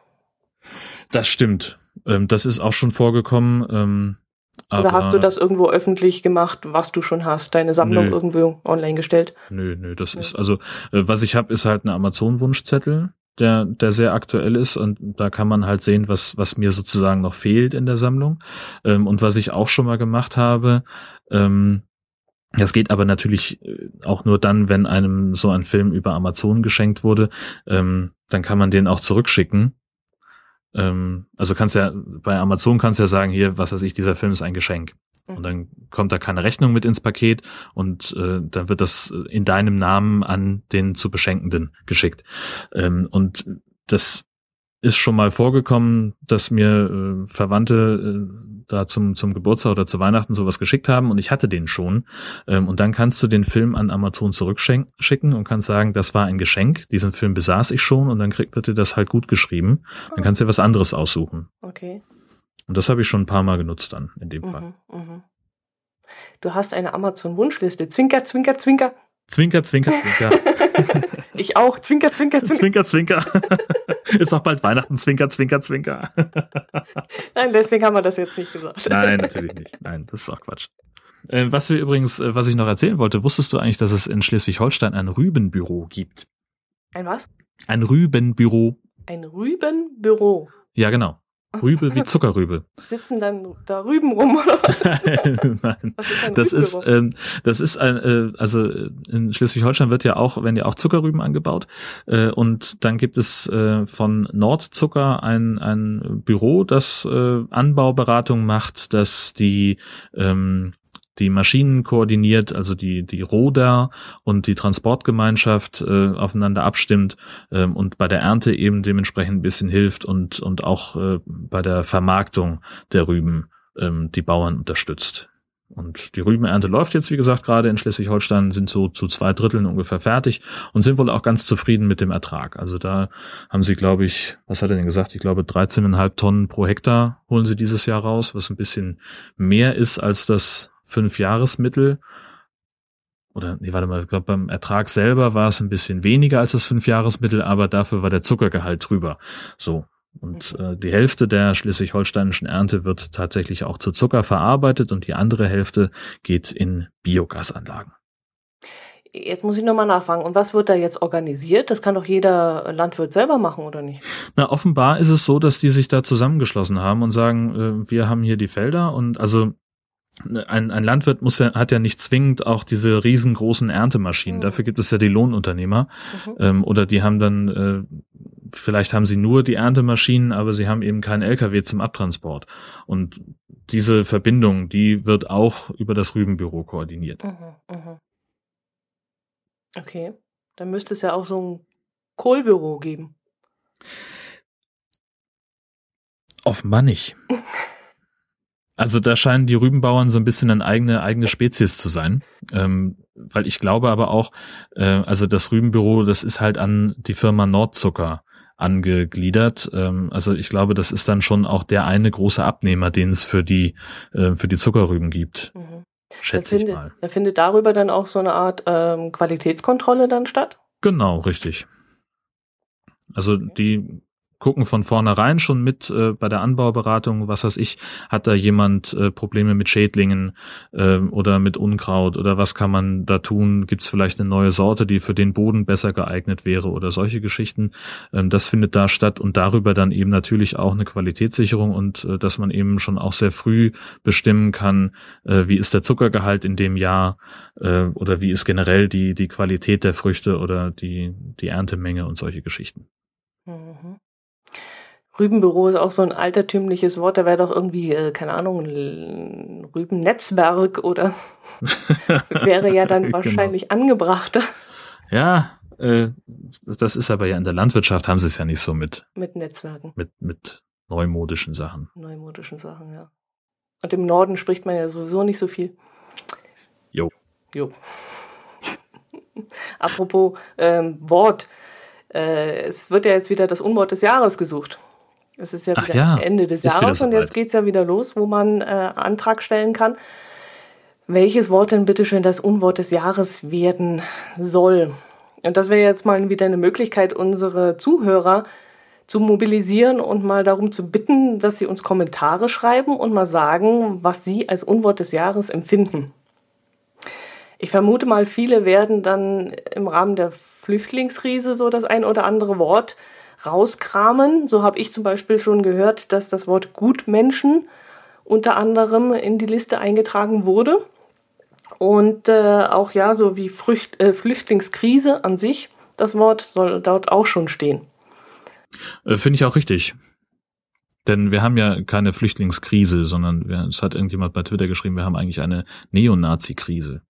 Das stimmt. Ähm, das ist auch schon vorgekommen. Ähm, Oder hast du das irgendwo öffentlich gemacht, was du schon hast, deine Sammlung nö. irgendwo online gestellt? Nö, nö, das nö. ist also, äh, was ich habe, ist halt ein Amazon-Wunschzettel, der, der sehr aktuell ist und da kann man halt sehen, was, was mir sozusagen noch fehlt in der Sammlung. Ähm, und was ich auch schon mal gemacht habe, ähm, das geht aber natürlich äh, auch nur dann, wenn einem so ein Film über Amazon geschenkt wurde. Ähm, dann kann man den auch zurückschicken. Ähm, also kannst ja, bei Amazon kannst du ja sagen, hier, was weiß ich, dieser Film ist ein Geschenk. Mhm. Und dann kommt da keine Rechnung mit ins Paket und äh, dann wird das in deinem Namen an den zu Beschenkenden geschickt. Ähm, und das ist schon mal vorgekommen, dass mir äh, Verwandte äh, da zum, zum Geburtstag oder zu Weihnachten sowas geschickt haben und ich hatte den schon. Ähm, und dann kannst du den Film an Amazon zurückschicken und kannst sagen, das war ein Geschenk, diesen Film besaß ich schon und dann kriegt bitte das halt gut geschrieben. Dann kannst du dir was anderes aussuchen. Okay. Und das habe ich schon ein paar Mal genutzt dann in dem mhm, Fall. Mhm. Du hast eine Amazon-Wunschliste. Zwinker, zwinker, zwinker. Zwinker, zwinker, zwinker. ich auch. Zwinker, zwinker, zwinker. Zwinker, zwinker. Ist auch bald Weihnachten. Zwinker, zwinker, zwinker. Nein, deswegen haben wir das jetzt nicht gesagt. Nein, natürlich nicht. Nein, das ist auch Quatsch. Äh, was wir übrigens, äh, was ich noch erzählen wollte, wusstest du eigentlich, dass es in Schleswig-Holstein ein Rübenbüro gibt? Ein was? Ein Rübenbüro. Ein Rübenbüro. Ja, genau. Rübe wie Zuckerrübe. Sitzen dann da Rüben rum oder was? Nein, ist das ist ähm, das ist ein äh, also in Schleswig-Holstein wird ja auch werden ja auch Zuckerrüben angebaut äh, und dann gibt es äh, von Nordzucker ein ein Büro, das äh, Anbauberatung macht, dass die ähm, die Maschinen koordiniert, also die, die Roder und die Transportgemeinschaft äh, aufeinander abstimmt ähm, und bei der Ernte eben dementsprechend ein bisschen hilft und, und auch äh, bei der Vermarktung der Rüben ähm, die Bauern unterstützt. Und die Rübenernte läuft jetzt, wie gesagt, gerade in Schleswig-Holstein, sind so zu zwei Dritteln ungefähr fertig und sind wohl auch ganz zufrieden mit dem Ertrag. Also da haben sie, glaube ich, was hat er denn gesagt? Ich glaube, 13,5 Tonnen pro Hektar holen sie dieses Jahr raus, was ein bisschen mehr ist als das Fünfjahresmittel. Oder, nee, warte mal, ich glaube, beim Ertrag selber war es ein bisschen weniger als das Fünfjahresmittel, aber dafür war der Zuckergehalt drüber. So. Und mhm. äh, die Hälfte der schleswig-holsteinischen Ernte wird tatsächlich auch zu Zucker verarbeitet und die andere Hälfte geht in Biogasanlagen. Jetzt muss ich nochmal nachfragen. Und was wird da jetzt organisiert? Das kann doch jeder Landwirt selber machen, oder nicht? Na, offenbar ist es so, dass die sich da zusammengeschlossen haben und sagen, äh, wir haben hier die Felder und also ein, ein Landwirt muss ja, hat ja nicht zwingend auch diese riesengroßen Erntemaschinen. Mhm. Dafür gibt es ja die Lohnunternehmer. Mhm. Ähm, oder die haben dann, äh, vielleicht haben sie nur die Erntemaschinen, aber sie haben eben keinen LKW zum Abtransport. Und diese Verbindung, die wird auch über das Rübenbüro koordiniert. Mhm. mhm. Okay. Dann müsste es ja auch so ein Kohlbüro geben. Offenbar nicht. Also da scheinen die Rübenbauern so ein bisschen eine eigene eigene Spezies zu sein, ähm, weil ich glaube aber auch, äh, also das Rübenbüro, das ist halt an die Firma Nordzucker angegliedert. Ähm, also ich glaube, das ist dann schon auch der eine große Abnehmer, den es für die äh, für die Zuckerrüben gibt. Mhm. Schätze ich mal. Da findet darüber dann auch so eine Art ähm, Qualitätskontrolle dann statt? Genau, richtig. Also die gucken von vornherein schon mit äh, bei der Anbauberatung, was weiß ich, hat da jemand äh, Probleme mit Schädlingen äh, oder mit Unkraut oder was kann man da tun? Gibt es vielleicht eine neue Sorte, die für den Boden besser geeignet wäre oder solche Geschichten? Ähm, das findet da statt und darüber dann eben natürlich auch eine Qualitätssicherung und äh, dass man eben schon auch sehr früh bestimmen kann, äh, wie ist der Zuckergehalt in dem Jahr äh, oder wie ist generell die die Qualität der Früchte oder die die Erntemenge und solche Geschichten. Mhm. Rübenbüro ist auch so ein altertümliches Wort. Da wäre doch irgendwie, äh, keine Ahnung, ein Rübennetzwerk oder wäre ja dann genau. wahrscheinlich genau. angebrachter. Ja, äh, das ist aber ja in der Landwirtschaft haben sie es ja nicht so mit. Mit Netzwerken. Mit, mit neumodischen Sachen. Neumodischen Sachen, ja. Und im Norden spricht man ja sowieso nicht so viel. Jo. Jo. Apropos ähm, Wort. Äh, es wird ja jetzt wieder das Unwort des Jahres gesucht. Es ist ja wieder ja, Ende des Jahres und jetzt geht es ja wieder los, wo man äh, Antrag stellen kann, welches Wort denn bitte schön das Unwort des Jahres werden soll. Und das wäre jetzt mal wieder eine Möglichkeit, unsere Zuhörer zu mobilisieren und mal darum zu bitten, dass sie uns Kommentare schreiben und mal sagen, was sie als Unwort des Jahres empfinden. Ich vermute mal, viele werden dann im Rahmen der Flüchtlingskrise so das ein oder andere Wort rauskramen. So habe ich zum Beispiel schon gehört, dass das Wort Gutmenschen unter anderem in die Liste eingetragen wurde. Und äh, auch ja, so wie Frücht, äh, Flüchtlingskrise an sich, das Wort soll dort auch schon stehen. Äh, Finde ich auch richtig. Denn wir haben ja keine Flüchtlingskrise, sondern es hat irgendjemand bei Twitter geschrieben, wir haben eigentlich eine Neonazi-Krise.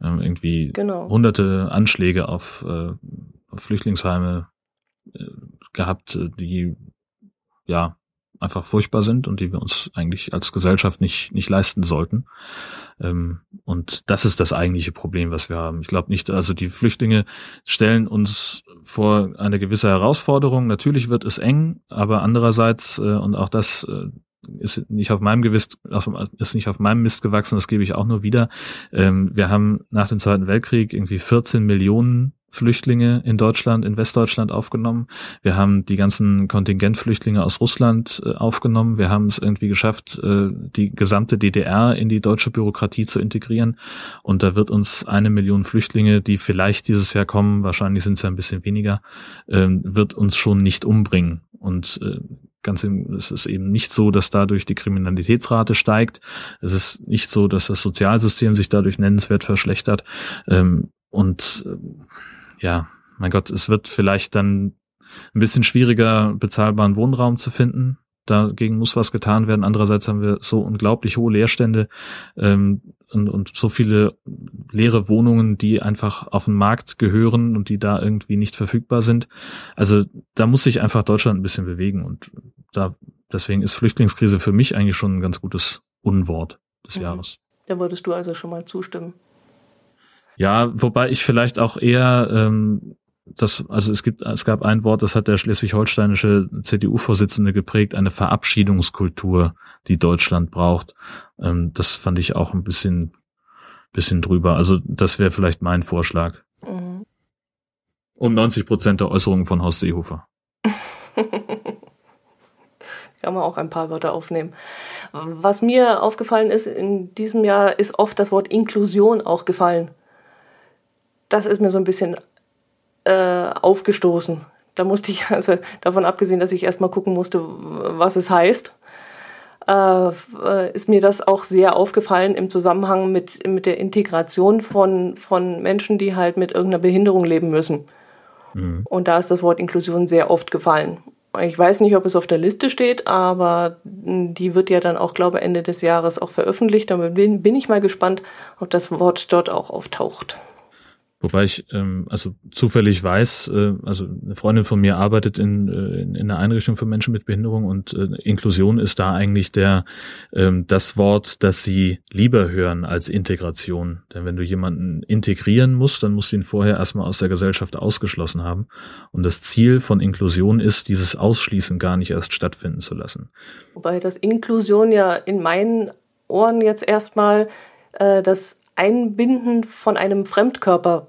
Ähm, irgendwie genau. hunderte Anschläge auf, äh, gehabt, die ja einfach furchtbar sind und die wir uns eigentlich als Gesellschaft nicht, nicht leisten sollten. Ähm, und das ist das eigentliche Problem, was wir haben. Ich glaube nicht, also die Flüchtlinge stellen uns vor eine gewisse Herausforderung. Natürlich wird es eng, aber andererseits, äh, und auch das äh, ist nicht auf meinem Gewiss, ist nicht auf meinem Mist gewachsen, das gebe ich auch nur wieder. Ähm, wir haben nach dem Zweiten Weltkrieg irgendwie 14 Millionen Flüchtlinge in Deutschland, in Westdeutschland aufgenommen. Wir haben die ganzen Kontingentflüchtlinge aus Russland äh, aufgenommen. Wir haben es irgendwie geschafft, äh, die gesamte DDR in die deutsche Bürokratie zu integrieren. Und da wird uns eine Million Flüchtlinge, die vielleicht dieses Jahr kommen, wahrscheinlich sind es ja ein bisschen weniger, äh, wird uns schon nicht umbringen. Und äh, ganz im, es ist eben nicht so, dass dadurch die Kriminalitätsrate steigt. Es ist nicht so, dass das Sozialsystem sich dadurch nennenswert verschlechtert. Ähm, und äh, ja, mein Gott, es wird vielleicht dann ein bisschen schwieriger, bezahlbaren Wohnraum zu finden. Dagegen muss was getan werden. Andererseits haben wir so unglaublich hohe Leerstände ähm, und, und so viele leere Wohnungen, die einfach auf den Markt gehören und die da irgendwie nicht verfügbar sind. Also da muss sich einfach Deutschland ein bisschen bewegen und da deswegen ist Flüchtlingskrise für mich eigentlich schon ein ganz gutes Unwort des mhm. Jahres. Da würdest du also schon mal zustimmen. Ja, wobei ich vielleicht auch eher ähm, das, also es gibt, es gab ein Wort, das hat der schleswig-holsteinische CDU-Vorsitzende geprägt, eine Verabschiedungskultur, die Deutschland braucht. Ähm, das fand ich auch ein bisschen, bisschen drüber. Also das wäre vielleicht mein Vorschlag. Mhm. Um 90 Prozent der Äußerungen von Horst Seehofer. Kann man auch ein paar Wörter aufnehmen. Was mir aufgefallen ist, in diesem Jahr ist oft das Wort Inklusion auch gefallen das ist mir so ein bisschen äh, aufgestoßen. Da musste ich, also davon abgesehen, dass ich erstmal gucken musste, was es heißt. äh, ist mir das auch sehr aufgefallen im Zusammenhang mit, mit der Integration von, von Menschen, die halt mit irgendeiner Behinderung leben müssen. Mhm. Und da ist das Wort Inklusion sehr oft gefallen. Ich weiß nicht, ob es auf der Liste steht, aber die wird ja dann auch, glaube ich, Ende des Jahres auch veröffentlicht. Da bin, bin ich mal gespannt, ob das Wort dort auch auftaucht. Wobei ich ähm, also zufällig weiß, äh, also eine Freundin von mir arbeitet in, äh, in, in einer Einrichtung für Menschen mit Behinderung und äh, Inklusion ist da eigentlich der ähm, das Wort, das sie lieber hören als Integration. Denn wenn du jemanden integrieren musst, dann musst du ihn vorher erstmal aus der Gesellschaft ausgeschlossen haben. Und das Ziel von Inklusion ist, dieses Ausschließen gar nicht erst stattfinden zu lassen. Wobei das Inklusion ja in meinen Ohren jetzt erstmal äh, das Einbinden von einem Fremdkörper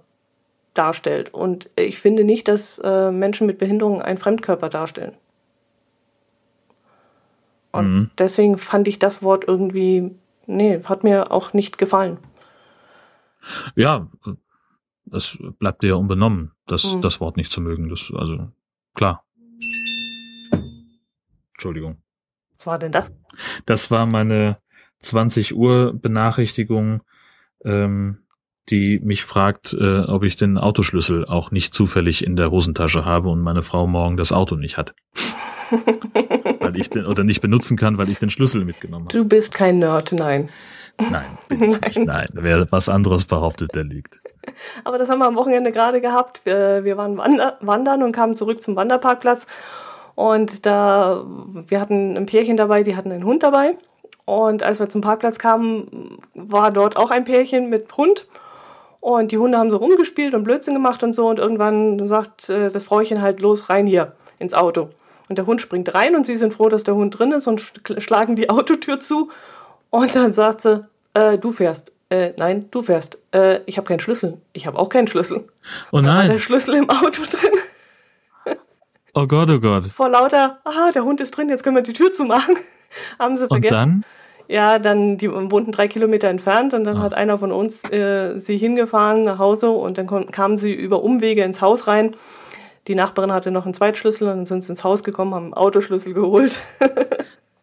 darstellt. Und ich finde nicht, dass äh, Menschen mit Behinderungen einen Fremdkörper darstellen. Und mhm. deswegen fand ich das Wort irgendwie, nee, hat mir auch nicht gefallen. Ja, das bleibt dir ja unbenommen, das, mhm. das Wort nicht zu mögen. Das, also, klar. Entschuldigung. Was war denn das? Das war meine 20 Uhr Benachrichtigung ähm, die mich fragt, äh, ob ich den Autoschlüssel auch nicht zufällig in der Hosentasche habe und meine Frau morgen das Auto nicht hat. weil ich den oder nicht benutzen kann, weil ich den Schlüssel mitgenommen habe. Du bist kein Nerd, nein. Nein, bin ich nicht. Nein, wer was anderes behauptet, der liegt. Aber das haben wir am Wochenende gerade gehabt. Wir, wir waren wander, wandern und kamen zurück zum Wanderparkplatz. Und da, wir hatten ein Pärchen dabei, die hatten einen Hund dabei. Und als wir zum Parkplatz kamen, war dort auch ein Pärchen mit Hund. Und die Hunde haben so rumgespielt und Blödsinn gemacht und so. Und irgendwann sagt äh, das Frauchen halt los, rein hier ins Auto. Und der Hund springt rein und sie sind froh, dass der Hund drin ist und schlagen die Autotür zu. Und dann sagt sie, äh, du fährst. Äh, nein, du fährst. Äh, ich habe keinen Schlüssel. Ich habe auch keinen Schlüssel. Oh nein. Da war der Schlüssel im Auto drin. oh Gott, oh Gott. Vor lauter, aha, der Hund ist drin, jetzt können wir die Tür zumachen. haben sie vergessen. Und dann? Ja, dann, die wohnten drei Kilometer entfernt und dann ah. hat einer von uns äh, sie hingefahren nach Hause und dann kamen sie über Umwege ins Haus rein. Die Nachbarin hatte noch einen Zweitschlüssel und dann sind sie ins Haus gekommen, haben einen Autoschlüssel geholt.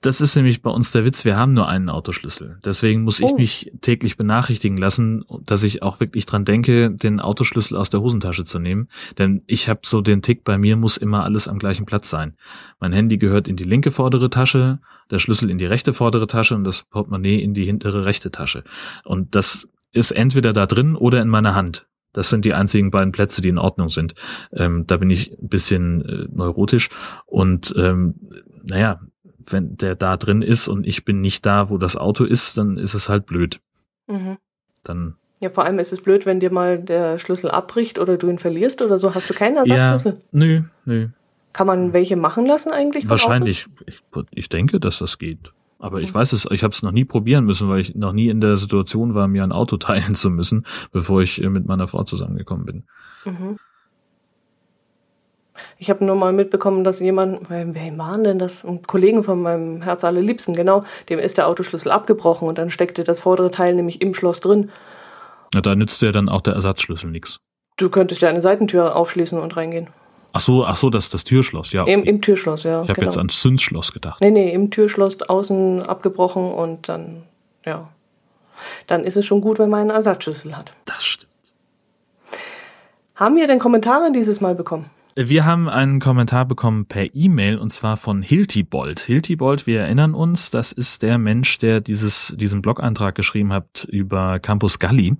Das ist nämlich bei uns der Witz, wir haben nur einen Autoschlüssel. Deswegen muss ich oh. mich täglich benachrichtigen lassen, dass ich auch wirklich dran denke, den Autoschlüssel aus der Hosentasche zu nehmen. Denn ich habe so den Tick, bei mir muss immer alles am gleichen Platz sein. Mein Handy gehört in die linke vordere Tasche, der Schlüssel in die rechte vordere Tasche und das Portemonnaie in die hintere rechte Tasche. Und das ist entweder da drin oder in meiner Hand. Das sind die einzigen beiden Plätze, die in Ordnung sind. Ähm, da bin ich ein bisschen äh, neurotisch und ähm, naja, wenn der da drin ist und ich bin nicht da, wo das Auto ist, dann ist es halt blöd. Mhm. Dann. Ja, vor allem ist es blöd, wenn dir mal der Schlüssel abbricht oder du ihn verlierst oder so. Hast du keinen Ersatzschlüssel? Ja, nö, nö. Kann man welche machen lassen eigentlich? Wahrscheinlich. Ich, ich, denke, dass das geht. Aber ich mhm. weiß es, ich habe es noch nie probieren müssen, weil ich noch nie in der Situation war, mir ein Auto teilen zu müssen, bevor ich äh, mit meiner Frau zusammengekommen bin. Mhm. Ich habe nur mal mitbekommen, dass jemand, wer waren denn das? Ein Kollegen von meinem Herz allerliebsten, genau, dem ist der Autoschlüssel abgebrochen und dann steckte das vordere Teil nämlich im Schloss drin. Na, da nützt ja dann auch der Ersatzschlüssel nichts. Du könntest ja eine Seitentür aufschließen und reingehen. Ach so, ach so, das das Türschloss, ja. Im, im Türschloss, ja. Ich habe genau. jetzt ans Zündschloss gedacht. Nee, nee, im Türschloss außen abgebrochen und dann, ja. Dann ist es schon gut, wenn man einen Ersatzschlüssel hat. Das stimmt. Haben wir denn Kommentare dieses Mal bekommen? Wir haben einen Kommentar bekommen per E-Mail und zwar von Hiltibold. Hiltibold, wir erinnern uns, das ist der Mensch, der dieses, diesen Blog-Eintrag geschrieben hat über Campus Galli,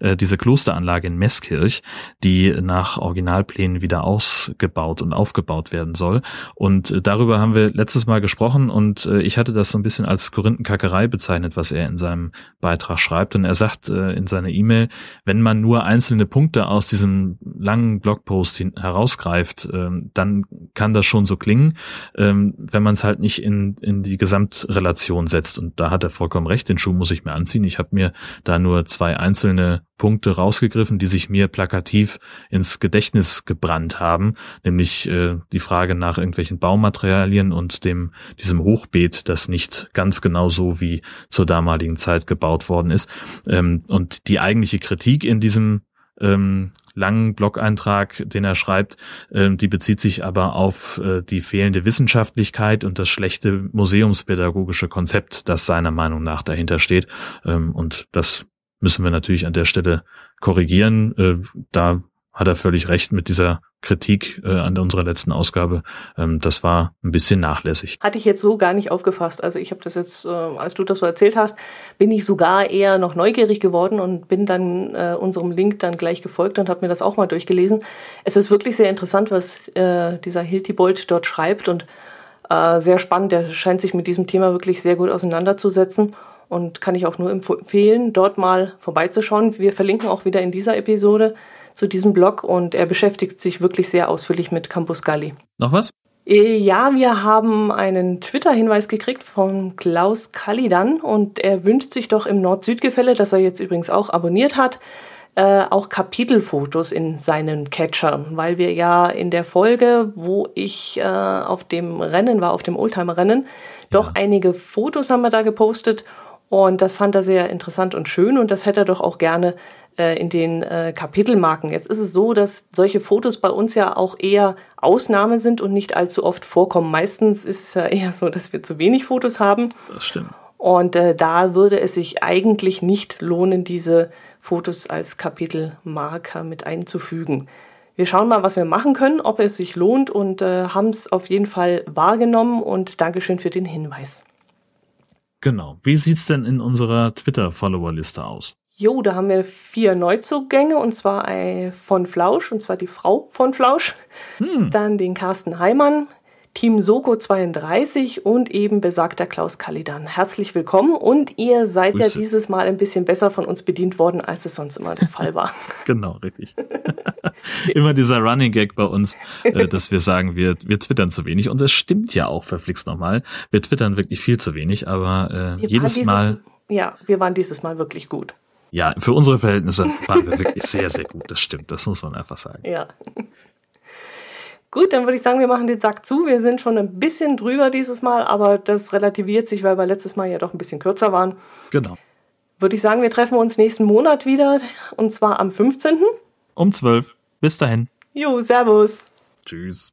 äh, diese Klosteranlage in Meßkirch, die nach Originalplänen wieder ausgebaut und aufgebaut werden soll. Und äh, darüber haben wir letztes Mal gesprochen und äh, ich hatte das so ein bisschen als Korinthenkackerei bezeichnet, was er in seinem Beitrag schreibt. Und er sagt äh, in seiner E-Mail, wenn man nur einzelne Punkte aus diesem langen Blogpost herausgreift, greift, ähm, dann kann das schon so klingen, ähm, wenn man es halt nicht in, in die Gesamtrelation setzt. Und da hat er vollkommen recht, den Schuh muss ich mir anziehen. Ich habe mir da nur zwei einzelne Punkte rausgegriffen, die sich mir plakativ ins Gedächtnis gebrannt haben, nämlich äh, die Frage nach irgendwelchen Baumaterialien und dem diesem Hochbeet, das nicht ganz genau so wie zur damaligen Zeit gebaut worden ist. Ähm, und die eigentliche Kritik in diesem ähm, langen Blog-Eintrag, den er schreibt, äh, die bezieht sich aber auf äh, die fehlende Wissenschaftlichkeit und das schlechte museumspädagogische Konzept, das seiner Meinung nach dahinter steht. Ähm, und das müssen wir natürlich an der Stelle korrigieren. Äh, da hat er völlig recht mit dieser Kritik äh, an unserer letzten Ausgabe. Ähm, das war ein bisschen nachlässig. Hatte ich jetzt so gar nicht aufgefasst. Also ich habe das jetzt, äh, als du das so erzählt hast, bin ich sogar eher noch neugierig geworden und bin dann äh, unserem Link dann gleich gefolgt und habe mir das auch mal durchgelesen. Es ist wirklich sehr interessant, was äh, dieser Hiltibold dort schreibt und äh, sehr spannend. Der scheint sich mit diesem Thema wirklich sehr gut auseinanderzusetzen und kann ich auch nur empfehlen, dort mal vorbeizuschauen. Wir verlinken auch wieder in dieser Episode zu diesem Blog und er beschäftigt sich wirklich sehr ausführlich mit Campus Galli. Noch was? Äh, ja, wir haben einen Twitter-Hinweis gekriegt von Klaus Kalidan und er wünscht sich doch im Nord-Süd-Gefälle, das er jetzt übrigens auch abonniert hat, äh, auch Kapitelfotos in seinen Catcher, weil wir ja in der Folge, wo ich äh, auf dem Rennen war, auf dem Oldtimer-Rennen, ja. doch einige Fotos haben wir da gepostet und das fand er sehr interessant und schön und das hätte er doch auch gerne äh, in den äh, Kapitelmarken. Jetzt ist es so, dass solche Fotos bei uns ja auch eher Ausnahme sind und nicht allzu oft vorkommen. Meistens ist es ja eher so, dass wir zu wenig Fotos haben. Das stimmt. Und äh, da würde es sich eigentlich nicht lohnen, diese Fotos als Kapitelmarker mit einzufügen. Wir schauen mal, was wir machen können, ob es sich lohnt und äh, haben es auf jeden Fall wahrgenommen und Dankeschön für den Hinweis. Genau. Wie sieht's denn in unserer Twitter-Follower-Liste aus? Jo, da haben wir vier Neuzugänge und zwar von Flausch, und zwar die Frau von Flausch. Hm. Dann den Carsten Heimann, Team Soko 32 und eben besagter Klaus Kalidan. Herzlich willkommen und ihr seid Grüße. ja dieses Mal ein bisschen besser von uns bedient worden, als es sonst immer der Fall war. genau, richtig. immer dieser Running Gag bei uns, äh, dass wir sagen, wir, wir twittern zu wenig und das stimmt ja auch, verflixt nochmal. Wir twittern wirklich viel zu wenig, aber äh, jedes dieses, Mal. Ja, wir waren dieses Mal wirklich gut. Ja, für unsere Verhältnisse waren wir wirklich sehr, sehr gut. Das stimmt, das muss man einfach sagen. Ja. Gut, dann würde ich sagen, wir machen den Sack zu. Wir sind schon ein bisschen drüber dieses Mal, aber das relativiert sich, weil wir letztes Mal ja doch ein bisschen kürzer waren. Genau. Würde ich sagen, wir treffen uns nächsten Monat wieder und zwar am 15. Um 12. Bis dahin. Jo, Servus. Tschüss.